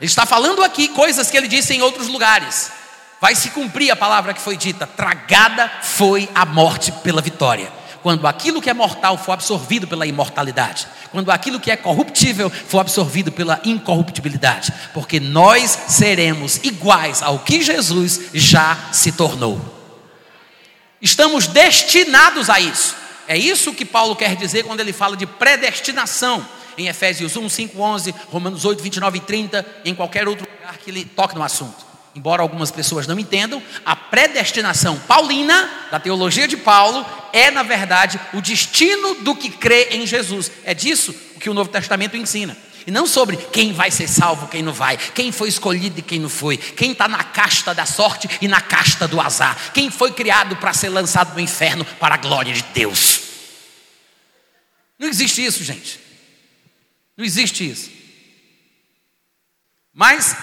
Ele está falando aqui coisas que ele disse em outros lugares. Vai se cumprir a palavra que foi dita: tragada foi a morte pela vitória. Quando aquilo que é mortal for absorvido pela imortalidade, quando aquilo que é corruptível for absorvido pela incorruptibilidade, porque nós seremos iguais ao que Jesus já se tornou. Estamos destinados a isso. É isso que Paulo quer dizer quando ele fala de predestinação em Efésios 1, 5, 11, Romanos 8, 29 e 30, em qualquer outro lugar que ele toque no assunto. Embora algumas pessoas não entendam, a predestinação paulina, da teologia de Paulo, é na verdade o destino do que crê em Jesus. É disso que o Novo Testamento ensina. E não sobre quem vai ser salvo, quem não vai, quem foi escolhido e quem não foi, quem está na casta da sorte e na casta do azar, quem foi criado para ser lançado no inferno para a glória de Deus. Não existe isso, gente. Não existe isso. Mas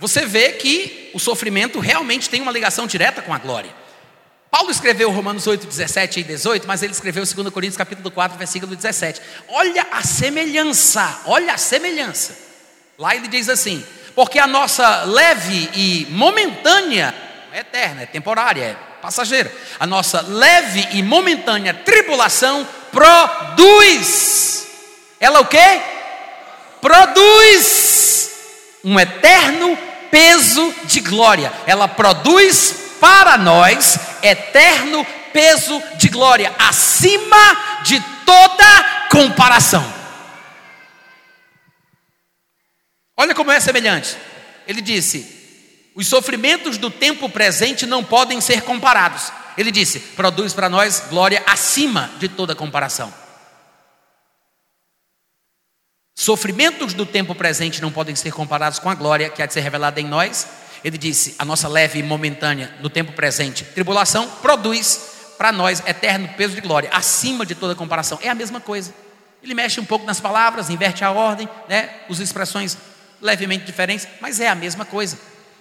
você vê que o sofrimento realmente tem uma ligação direta com a glória. Paulo escreveu Romanos 8, 17 e 18, mas ele escreveu 2 Coríntios capítulo 4, versículo 17. Olha a semelhança, olha a semelhança. Lá ele diz assim: porque a nossa leve e momentânea, é eterna, é temporária, é passageira, a nossa leve e momentânea tribulação produz. Ela o quê? Produz um eterno peso de glória. Ela produz para nós eterno peso de glória, acima de toda comparação. Olha como é semelhante. Ele disse: os sofrimentos do tempo presente não podem ser comparados. Ele disse: produz para nós glória acima de toda comparação. Sofrimentos do tempo presente não podem ser comparados com a glória que há de ser revelada em nós ele disse: a nossa leve e momentânea no tempo presente tribulação produz para nós eterno peso de glória, acima de toda comparação. É a mesma coisa. Ele mexe um pouco nas palavras, inverte a ordem, né? usa expressões levemente diferentes, mas é a mesma coisa.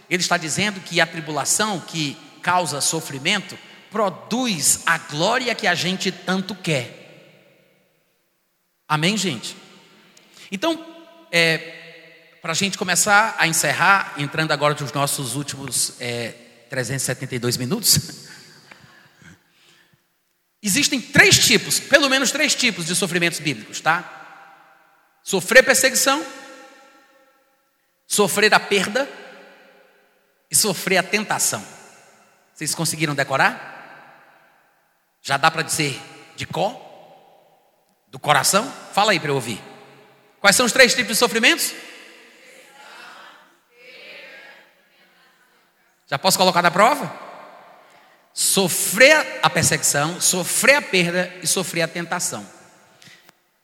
Ele está dizendo que a tribulação que causa sofrimento produz a glória que a gente tanto quer. Amém, gente? Então, é, Para a gente começar a encerrar, entrando agora nos nossos últimos é, 372 minutos. Existem três tipos, pelo menos três tipos de sofrimentos bíblicos, tá? Sofrer perseguição, sofrer a perda e sofrer a tentação. Vocês conseguiram decorar? Já dá para dizer de có? Do coração? Fala aí para eu ouvir. Quais são os três tipos de sofrimentos? Já posso colocar na prova? Sofrer a perseguição, sofrer a perda e sofrer a tentação.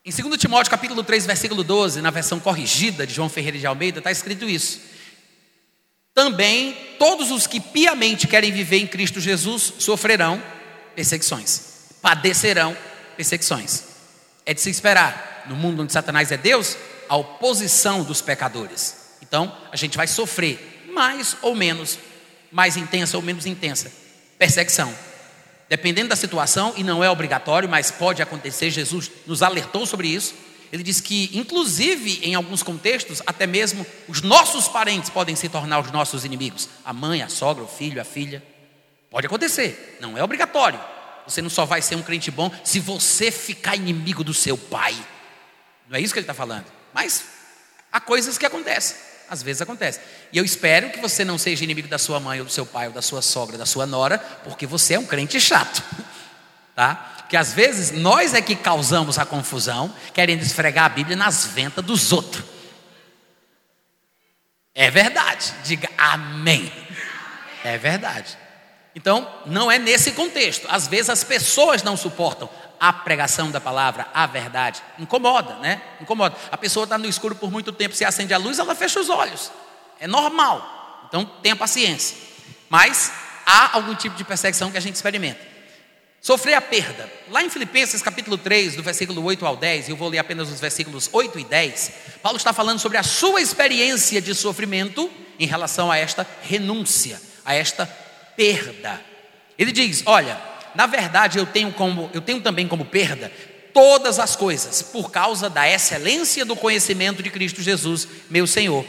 Em 2 Timóteo capítulo 3, versículo 12, na versão corrigida de João Ferreira de Almeida, está escrito isso. Também todos os que piamente querem viver em Cristo Jesus sofrerão perseguições, padecerão perseguições. É de se esperar, no mundo onde Satanás é Deus, a oposição dos pecadores. Então, a gente vai sofrer mais ou menos mais intensa ou menos intensa. Perseguição. Dependendo da situação, e não é obrigatório, mas pode acontecer, Jesus nos alertou sobre isso. Ele diz que, inclusive, em alguns contextos, até mesmo os nossos parentes podem se tornar os nossos inimigos. A mãe, a sogra, o filho, a filha. Pode acontecer, não é obrigatório. Você não só vai ser um crente bom se você ficar inimigo do seu pai. Não é isso que ele está falando. Mas há coisas que acontecem. Às vezes acontece. E eu espero que você não seja inimigo da sua mãe, ou do seu pai, ou da sua sogra, da sua nora, porque você é um crente chato. Tá? Porque às vezes nós é que causamos a confusão, querendo esfregar a Bíblia nas ventas dos outros. É verdade. Diga amém. É verdade. Então, não é nesse contexto. Às vezes as pessoas não suportam a pregação da palavra, a verdade. Incomoda, né? Incomoda. A pessoa está no escuro por muito tempo, se acende a luz, ela fecha os olhos. É normal. Então, tenha paciência. Mas há algum tipo de perseguição que a gente experimenta. Sofrer a perda. Lá em Filipenses capítulo 3, do versículo 8 ao 10, eu vou ler apenas os versículos 8 e 10. Paulo está falando sobre a sua experiência de sofrimento em relação a esta renúncia, a esta perda. Ele diz: Olha, na verdade eu tenho, como, eu tenho também como perda todas as coisas, por causa da excelência do conhecimento de Cristo Jesus, meu Senhor,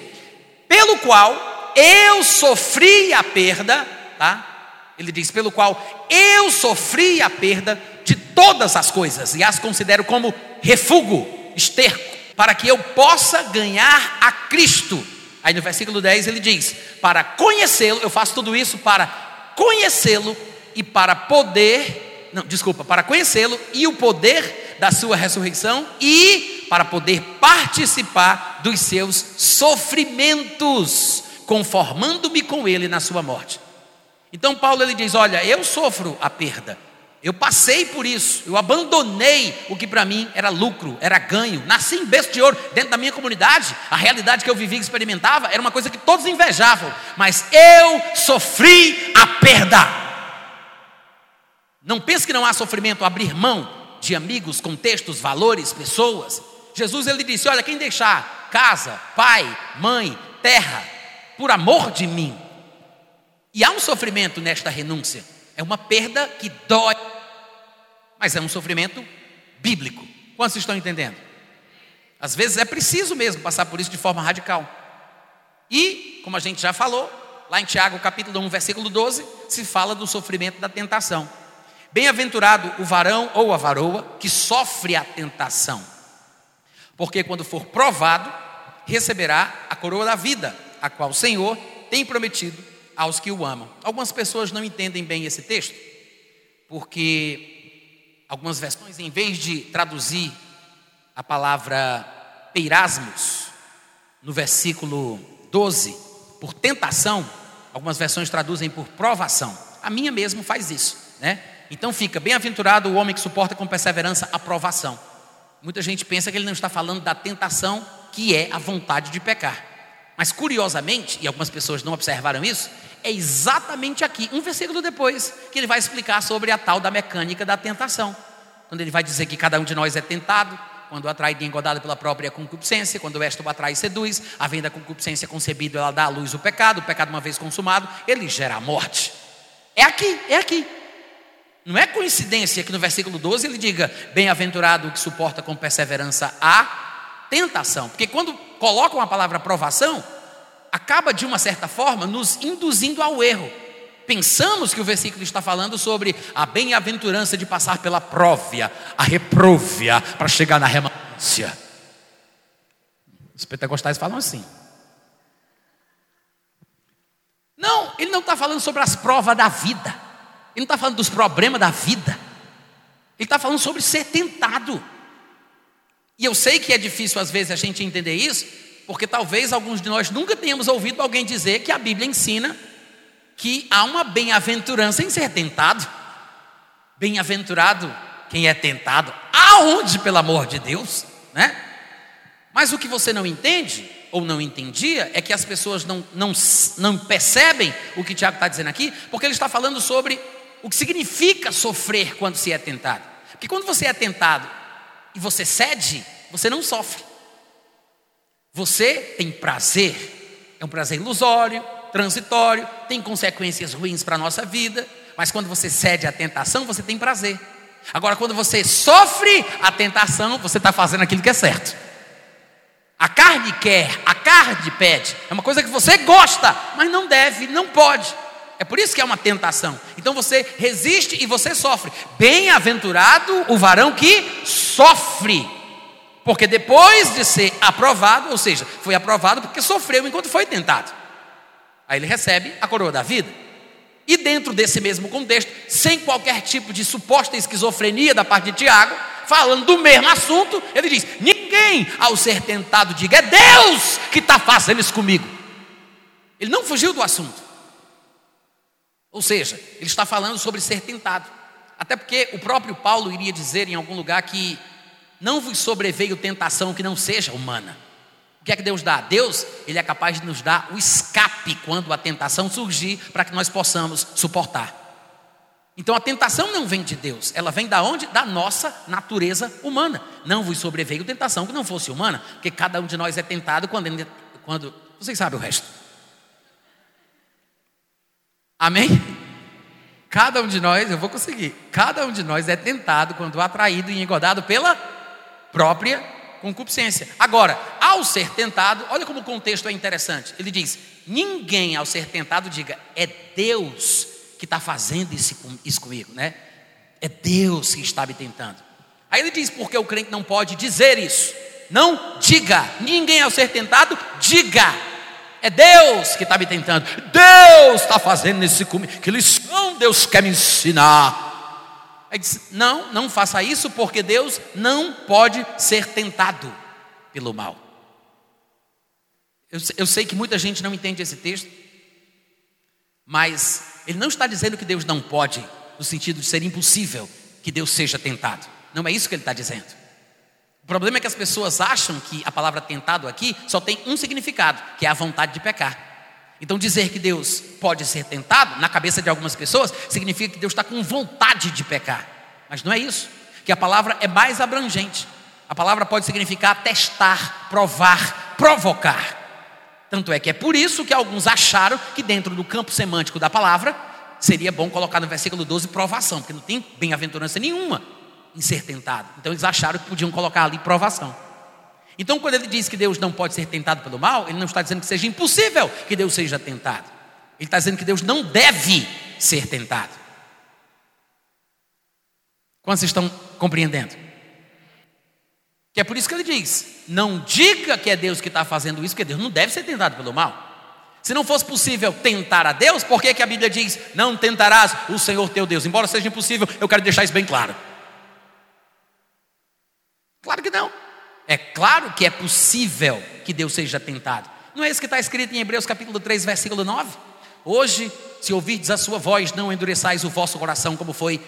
pelo qual eu sofri a perda, tá? Ele diz: pelo qual eu sofri a perda de todas as coisas e as considero como refúgio, esterco, para que eu possa ganhar a Cristo. Aí no versículo 10 ele diz: Para conhecê-lo, eu faço tudo isso para conhecê-lo e para poder, não, desculpa, para conhecê-lo e o poder da sua ressurreição e para poder participar dos seus sofrimentos, conformando-me com ele na sua morte. Então Paulo ele diz: "Olha, eu sofro a perda. Eu passei por isso, eu abandonei o que para mim era lucro, era ganho. Nasci em berço de ouro dentro da minha comunidade. A realidade que eu vivia e experimentava era uma coisa que todos invejavam, mas eu sofri a perda. Não pense que não há sofrimento abrir mão de amigos, contextos, valores, pessoas. Jesus ele disse: "Olha, quem deixar casa, pai, mãe, terra, por amor de mim". E há um sofrimento nesta renúncia. É uma perda que dói, mas é um sofrimento bíblico. Quantos estão entendendo? Às vezes é preciso mesmo passar por isso de forma radical. E, como a gente já falou, lá em Tiago capítulo 1, versículo 12, se fala do sofrimento da tentação. Bem-aventurado o varão ou a varoa que sofre a tentação, porque quando for provado, receberá a coroa da vida, a qual o Senhor tem prometido aos que o amam. Algumas pessoas não entendem bem esse texto, porque algumas versões, em vez de traduzir a palavra peirasmos no versículo 12 por tentação, algumas versões traduzem por provação. A minha mesmo faz isso, né? Então fica, bem-aventurado o homem que suporta com perseverança a provação. Muita gente pensa que ele não está falando da tentação, que é a vontade de pecar. Mas curiosamente, e algumas pessoas não observaram isso, é exatamente aqui, um versículo depois, que ele vai explicar sobre a tal da mecânica da tentação. Quando ele vai dizer que cada um de nós é tentado, quando atrai e engodado pela própria concupiscência, quando o atrai e seduz, havendo a concupiscência concebida, ela dá à luz o pecado, o pecado uma vez consumado, ele gera a morte. É aqui, é aqui. Não é coincidência que no versículo 12 ele diga: Bem-aventurado o que suporta com perseverança a tentação. Porque quando colocam a palavra provação, acaba de uma certa forma nos induzindo ao erro. Pensamos que o versículo está falando sobre a bem-aventurança de passar pela próvia, a repróvia, para chegar na remanência. Os pentecostais falam assim. Não, ele não está falando sobre as provas da vida. Ele não está falando dos problemas da vida. Ele está falando sobre ser tentado. E eu sei que é difícil às vezes a gente entender isso, porque talvez alguns de nós nunca tenhamos ouvido alguém dizer que a Bíblia ensina que há uma bem-aventurança em ser tentado. Bem-aventurado quem é tentado. Aonde, pelo amor de Deus, né? Mas o que você não entende ou não entendia é que as pessoas não, não, não percebem o que Tiago está dizendo aqui, porque ele está falando sobre o que significa sofrer quando se é tentado. Porque quando você é tentado e você cede, você não sofre. Você tem prazer, é um prazer ilusório, transitório, tem consequências ruins para a nossa vida, mas quando você cede à tentação, você tem prazer. Agora, quando você sofre a tentação, você está fazendo aquilo que é certo. A carne quer, a carne pede. É uma coisa que você gosta, mas não deve, não pode. É por isso que é uma tentação. Então você resiste e você sofre. Bem-aventurado o varão que sofre. Porque depois de ser aprovado, ou seja, foi aprovado porque sofreu enquanto foi tentado. Aí ele recebe a coroa da vida. E dentro desse mesmo contexto, sem qualquer tipo de suposta esquizofrenia da parte de Tiago, falando do mesmo assunto, ele diz: Ninguém, ao ser tentado, diga, é Deus que está fazendo isso comigo. Ele não fugiu do assunto. Ou seja, ele está falando sobre ser tentado. Até porque o próprio Paulo iria dizer em algum lugar que não vos sobreveio tentação que não seja humana. O que é que Deus dá? Deus, Ele é capaz de nos dar o escape quando a tentação surgir, para que nós possamos suportar. Então a tentação não vem de Deus, ela vem da onde? Da nossa natureza humana. Não vos sobreveio tentação que não fosse humana, porque cada um de nós é tentado quando, quando vocês sabem o resto. Amém? Cada um de nós, eu vou conseguir. Cada um de nós é tentado quando atraído e engodado pela própria concupiscência. Agora, ao ser tentado, olha como o contexto é interessante. Ele diz: ninguém ao ser tentado diga, é Deus que está fazendo isso, comigo, né? É Deus que está me tentando. Aí ele diz, porque o crente não pode dizer isso. Não diga, ninguém ao ser tentado, diga. É Deus que está me tentando. Deus está fazendo isso comigo. Que lição Deus quer me ensinar? Aí diz, não, não faça isso, porque Deus não pode ser tentado pelo mal. Eu, eu sei que muita gente não entende esse texto, mas ele não está dizendo que Deus não pode, no sentido de ser impossível que Deus seja tentado. Não é isso que ele está dizendo. O problema é que as pessoas acham que a palavra tentado aqui só tem um significado, que é a vontade de pecar. Então, dizer que Deus pode ser tentado, na cabeça de algumas pessoas, significa que Deus está com vontade de pecar. Mas não é isso. Que a palavra é mais abrangente. A palavra pode significar testar, provar, provocar. Tanto é que é por isso que alguns acharam que dentro do campo semântico da palavra seria bom colocar no versículo 12 provação, porque não tem bem-aventurança nenhuma em ser tentado. Então eles acharam que podiam colocar ali provação. Então, quando ele diz que Deus não pode ser tentado pelo mal, ele não está dizendo que seja impossível que Deus seja tentado. Ele está dizendo que Deus não deve ser tentado. Quantos estão compreendendo? Que é por isso que ele diz: não diga que é Deus que está fazendo isso, porque Deus não deve ser tentado pelo mal. Se não fosse possível tentar a Deus, por que, que a Bíblia diz: não tentarás o Senhor teu Deus? Embora seja impossível, eu quero deixar isso bem claro. Claro que não. É claro que é possível que Deus seja tentado. Não é isso que está escrito em Hebreus capítulo 3, versículo 9? Hoje, se ouvirdes a sua voz, não endureçais o vosso coração como foi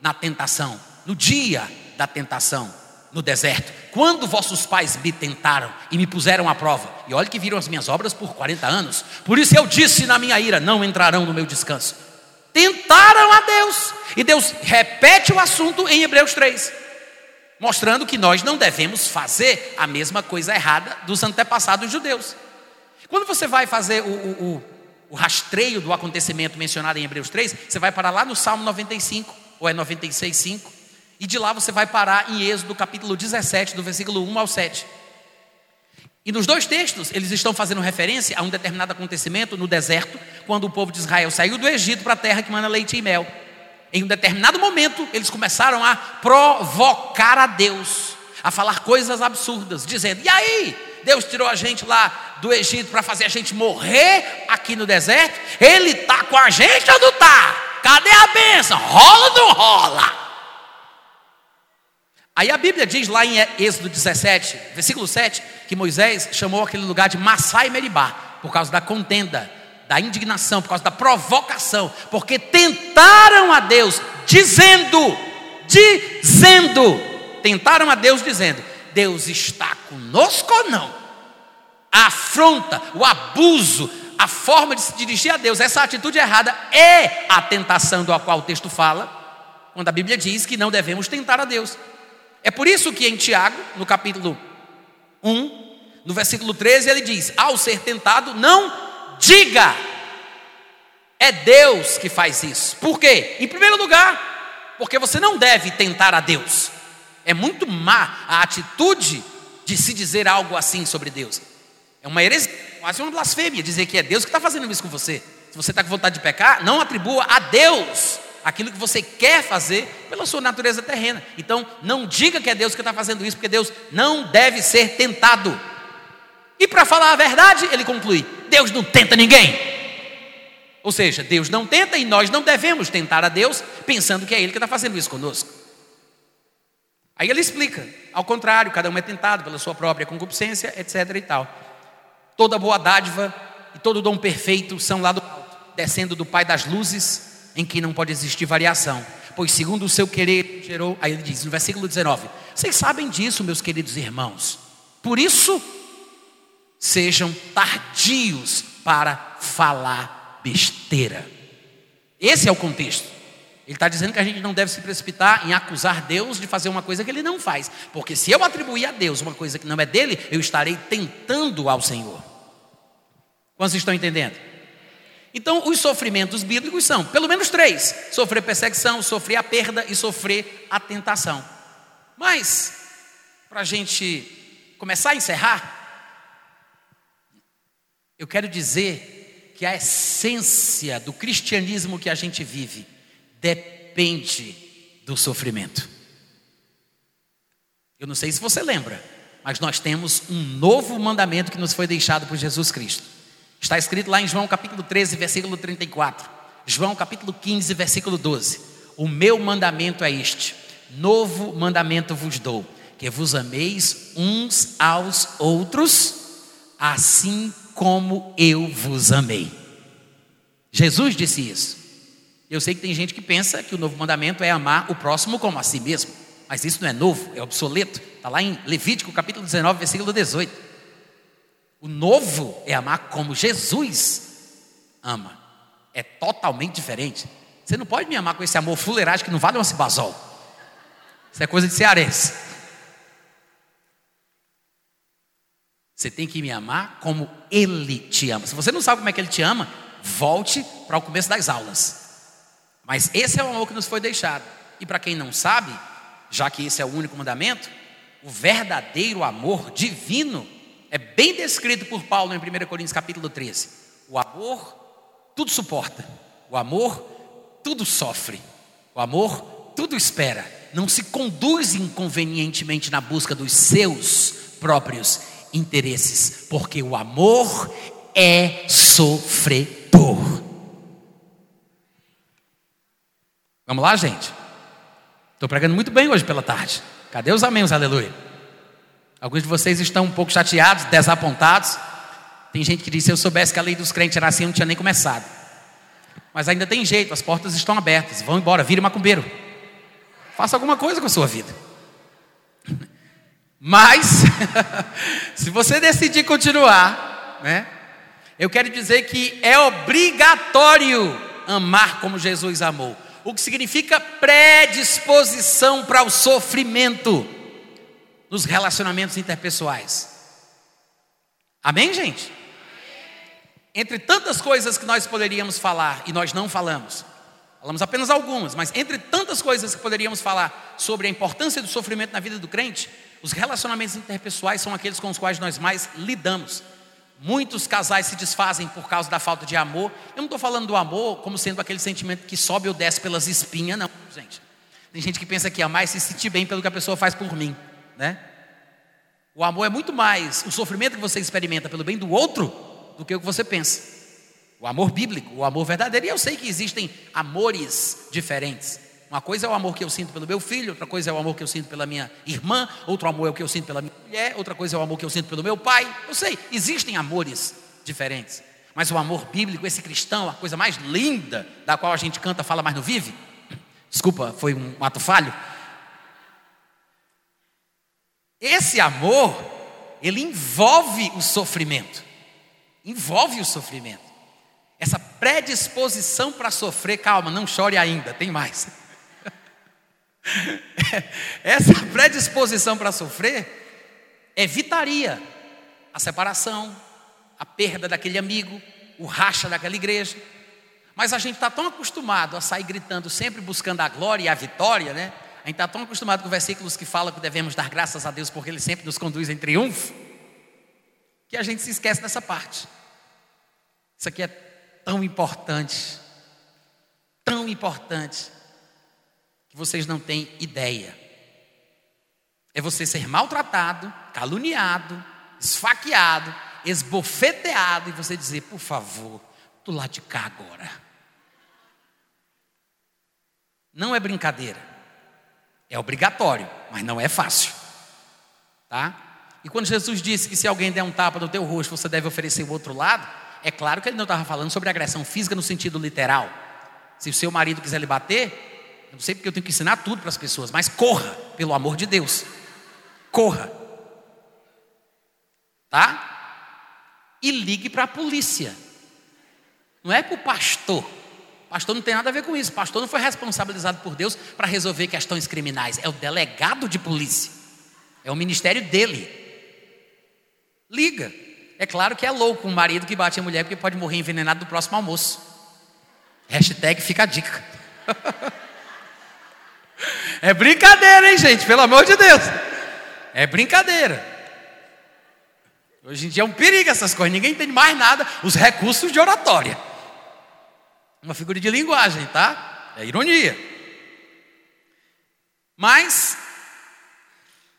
na tentação, no dia da tentação no deserto, quando vossos pais me tentaram e me puseram à prova, e olha que viram as minhas obras por 40 anos, por isso eu disse na minha ira: não entrarão no meu descanso. Tentaram a Deus, e Deus repete o assunto em Hebreus 3, mostrando que nós não devemos fazer a mesma coisa errada dos antepassados judeus. Quando você vai fazer o, o, o, o rastreio do acontecimento mencionado em Hebreus 3, você vai parar lá no Salmo 95, ou é 96, 5 e de lá você vai parar em Êxodo capítulo 17, do versículo 1 ao 7. E nos dois textos, eles estão fazendo referência a um determinado acontecimento no deserto, quando o povo de Israel saiu do Egito para a terra que manda leite e mel. Em um determinado momento, eles começaram a provocar a Deus, a falar coisas absurdas, dizendo: E aí? Deus tirou a gente lá do Egito para fazer a gente morrer aqui no deserto? Ele está com a gente ou não está? Cadê a bênção? Rola ou não rola? Aí a Bíblia diz lá em Êxodo 17, versículo 7, que Moisés chamou aquele lugar de Massá e Meribá, por causa da contenda, da indignação, por causa da provocação, porque tentaram a Deus, dizendo, dizendo, tentaram a Deus dizendo: Deus está conosco ou não? A afronta, o abuso, a forma de se dirigir a Deus, essa atitude errada é a tentação do qual o texto fala, quando a Bíblia diz que não devemos tentar a Deus. É por isso que em Tiago, no capítulo 1, no versículo 13, ele diz: Ao ser tentado, não diga, é Deus que faz isso. Por quê? Em primeiro lugar, porque você não deve tentar a Deus. É muito má a atitude de se dizer algo assim sobre Deus. É uma heresia, quase uma blasfêmia dizer que é Deus que está fazendo isso com você. Se você está com vontade de pecar, não atribua a Deus aquilo que você quer fazer pela sua natureza terrena. Então, não diga que é Deus que está fazendo isso, porque Deus não deve ser tentado. E para falar a verdade, ele conclui: Deus não tenta ninguém. Ou seja, Deus não tenta e nós não devemos tentar a Deus pensando que é Ele que está fazendo isso conosco. Aí ele explica: ao contrário, cada um é tentado pela sua própria concupiscência, etc. e tal. Toda boa dádiva e todo dom perfeito são lá do alto, descendo do Pai das luzes em que não pode existir variação, pois segundo o seu querer gerou, aí ele diz no versículo 19: Vocês sabem disso, meus queridos irmãos. Por isso, sejam tardios para falar besteira. Esse é o contexto. Ele está dizendo que a gente não deve se precipitar em acusar Deus de fazer uma coisa que ele não faz, porque se eu atribuir a Deus uma coisa que não é dele, eu estarei tentando ao Senhor. Quantos estão entendendo? Então, os sofrimentos bíblicos são pelo menos três: sofrer perseguição, sofrer a perda e sofrer a tentação. Mas, para a gente começar a encerrar, eu quero dizer que a essência do cristianismo que a gente vive depende do sofrimento. Eu não sei se você lembra, mas nós temos um novo mandamento que nos foi deixado por Jesus Cristo. Está escrito lá em João capítulo 13, versículo 34. João capítulo 15, versículo 12. O meu mandamento é este: novo mandamento vos dou, que vos ameis uns aos outros, assim como eu vos amei. Jesus disse isso. Eu sei que tem gente que pensa que o novo mandamento é amar o próximo como a si mesmo, mas isso não é novo, é obsoleto. Está lá em Levítico capítulo 19, versículo 18. O novo é amar como Jesus ama. É totalmente diferente. Você não pode me amar com esse amor fuleiragem que não vale um cibazol. Isso é coisa de cearense. Você tem que me amar como Ele te ama. Se você não sabe como é que Ele te ama, volte para o começo das aulas. Mas esse é o amor que nos foi deixado. E para quem não sabe, já que esse é o único mandamento, o verdadeiro amor divino é bem descrito por Paulo em 1 Coríntios capítulo 13. O amor tudo suporta, o amor tudo sofre, o amor tudo espera, não se conduz inconvenientemente na busca dos seus próprios interesses, porque o amor é sofredor. Vamos lá, gente? Estou pregando muito bem hoje pela tarde. Cadê os amém, aleluia? Alguns de vocês estão um pouco chateados, desapontados. Tem gente que diz: se eu soubesse que a lei dos crentes era assim, eu não tinha nem começado. Mas ainda tem jeito, as portas estão abertas. Vão embora, vire macumbeiro. Faça alguma coisa com a sua vida. Mas, se você decidir continuar, né? Eu quero dizer que é obrigatório amar como Jesus amou. O que significa predisposição para o sofrimento nos relacionamentos interpessoais. Amém, gente? Entre tantas coisas que nós poderíamos falar e nós não falamos, falamos apenas algumas, mas entre tantas coisas que poderíamos falar sobre a importância do sofrimento na vida do crente, os relacionamentos interpessoais são aqueles com os quais nós mais lidamos. Muitos casais se desfazem por causa da falta de amor. Eu não estou falando do amor como sendo aquele sentimento que sobe ou desce pelas espinhas, não, gente. Tem gente que pensa que amar é se sentir bem pelo que a pessoa faz por mim, né? O amor é muito mais o sofrimento que você experimenta pelo bem do outro do que o que você pensa. O amor bíblico, o amor verdadeiro. E eu sei que existem amores diferentes. Uma coisa é o amor que eu sinto pelo meu filho, outra coisa é o amor que eu sinto pela minha irmã, outro amor é o que eu sinto pela minha mulher, outra coisa é o amor que eu sinto pelo meu pai. Eu sei, existem amores diferentes. Mas o amor bíblico, esse cristão, a coisa mais linda da qual a gente canta, fala, mas não vive. Desculpa, foi um ato falho. Esse amor, ele envolve o sofrimento. Envolve o sofrimento. Essa predisposição para sofrer, calma, não chore ainda, tem mais. Essa predisposição para sofrer evitaria a separação, a perda daquele amigo, o racha daquela igreja. Mas a gente está tão acostumado a sair gritando, sempre buscando a glória e a vitória, né? A gente está tão acostumado com versículos que falam que devemos dar graças a Deus porque Ele sempre nos conduz em triunfo, que a gente se esquece dessa parte. Isso aqui é tão importante, tão importante vocês não têm ideia. É você ser maltratado, caluniado, esfaqueado, esbofeteado e você dizer, por favor, do lado de cá agora. Não é brincadeira. É obrigatório, mas não é fácil. Tá? E quando Jesus disse que se alguém der um tapa no teu rosto, você deve oferecer o outro lado, é claro que ele não estava falando sobre agressão física no sentido literal. Se o seu marido quiser lhe bater, eu não sei porque eu tenho que ensinar tudo para as pessoas, mas corra, pelo amor de Deus. Corra. Tá? E ligue para a polícia. Não é para o pastor. Pastor não tem nada a ver com isso. Pastor não foi responsabilizado por Deus para resolver questões criminais. É o delegado de polícia. É o ministério dele. Liga. É claro que é louco um marido que bate a mulher porque pode morrer envenenado do próximo almoço. Hashtag fica a dica. É brincadeira, hein, gente? Pelo amor de Deus. É brincadeira. Hoje em dia é um perigo essas coisas, ninguém entende mais nada. Os recursos de oratória. Uma figura de linguagem, tá? É ironia. Mas,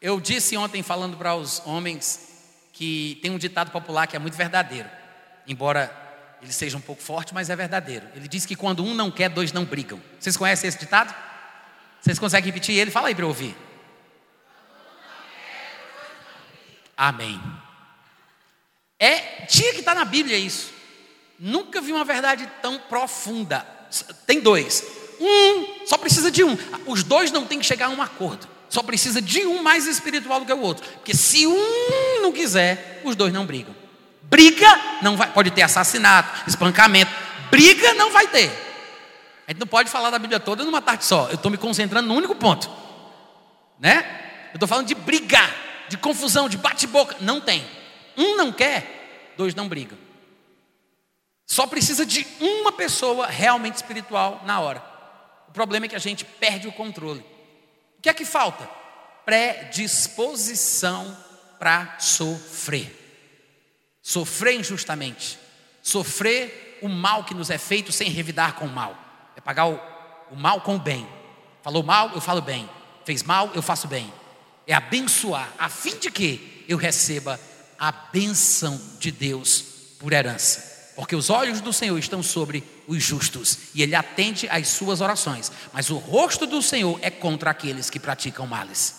eu disse ontem, falando para os homens, que tem um ditado popular que é muito verdadeiro. Embora ele seja um pouco forte, mas é verdadeiro. Ele diz que quando um não quer, dois não brigam. Vocês conhecem esse ditado? Vocês conseguem repetir ele? Fala aí para eu ouvir. Amém. É, tinha que estar tá na Bíblia isso. Nunca vi uma verdade tão profunda. Tem dois. Um, só precisa de um. Os dois não têm que chegar a um acordo. Só precisa de um mais espiritual do que o outro. Porque se um não quiser, os dois não brigam. Briga não vai, pode ter assassinato, espancamento. Briga não vai ter. A gente não pode falar da Bíblia toda numa tarde só. Eu estou me concentrando no único ponto. Né? Eu estou falando de brigar, de confusão, de bate-boca. Não tem. Um não quer, dois não brigam. Só precisa de uma pessoa realmente espiritual na hora. O problema é que a gente perde o controle. O que é que falta? Predisposição para sofrer. Sofrer injustamente. Sofrer o mal que nos é feito sem revidar com o mal. Pagar o, o mal com o bem. Falou mal, eu falo bem. Fez mal, eu faço bem. É abençoar, a fim de que eu receba a benção de Deus por herança. Porque os olhos do Senhor estão sobre os justos e Ele atende às suas orações. Mas o rosto do Senhor é contra aqueles que praticam males.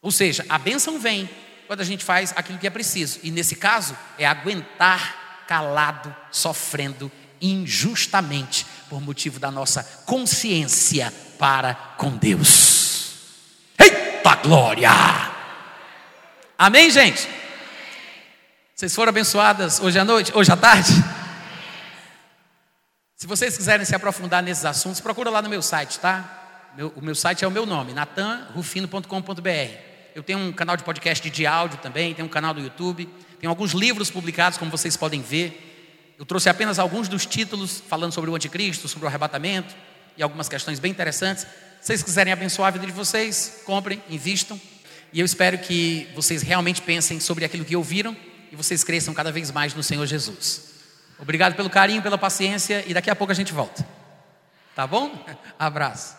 Ou seja, a bênção vem quando a gente faz aquilo que é preciso. E nesse caso, é aguentar calado, sofrendo injustamente por motivo da nossa consciência para com Deus. Eita glória! Amém, gente? Vocês foram abençoadas hoje à noite, hoje à tarde? Se vocês quiserem se aprofundar nesses assuntos, procura lá no meu site, tá? Meu, o meu site é o meu nome, natanrufino.com.br. Eu tenho um canal de podcast de áudio também, tenho um canal do YouTube, tenho alguns livros publicados, como vocês podem ver. Eu trouxe apenas alguns dos títulos falando sobre o anticristo, sobre o arrebatamento e algumas questões bem interessantes. Se vocês quiserem abençoar a vida de vocês, comprem, invistam. E eu espero que vocês realmente pensem sobre aquilo que ouviram e vocês cresçam cada vez mais no Senhor Jesus. Obrigado pelo carinho, pela paciência e daqui a pouco a gente volta. Tá bom? Abraço.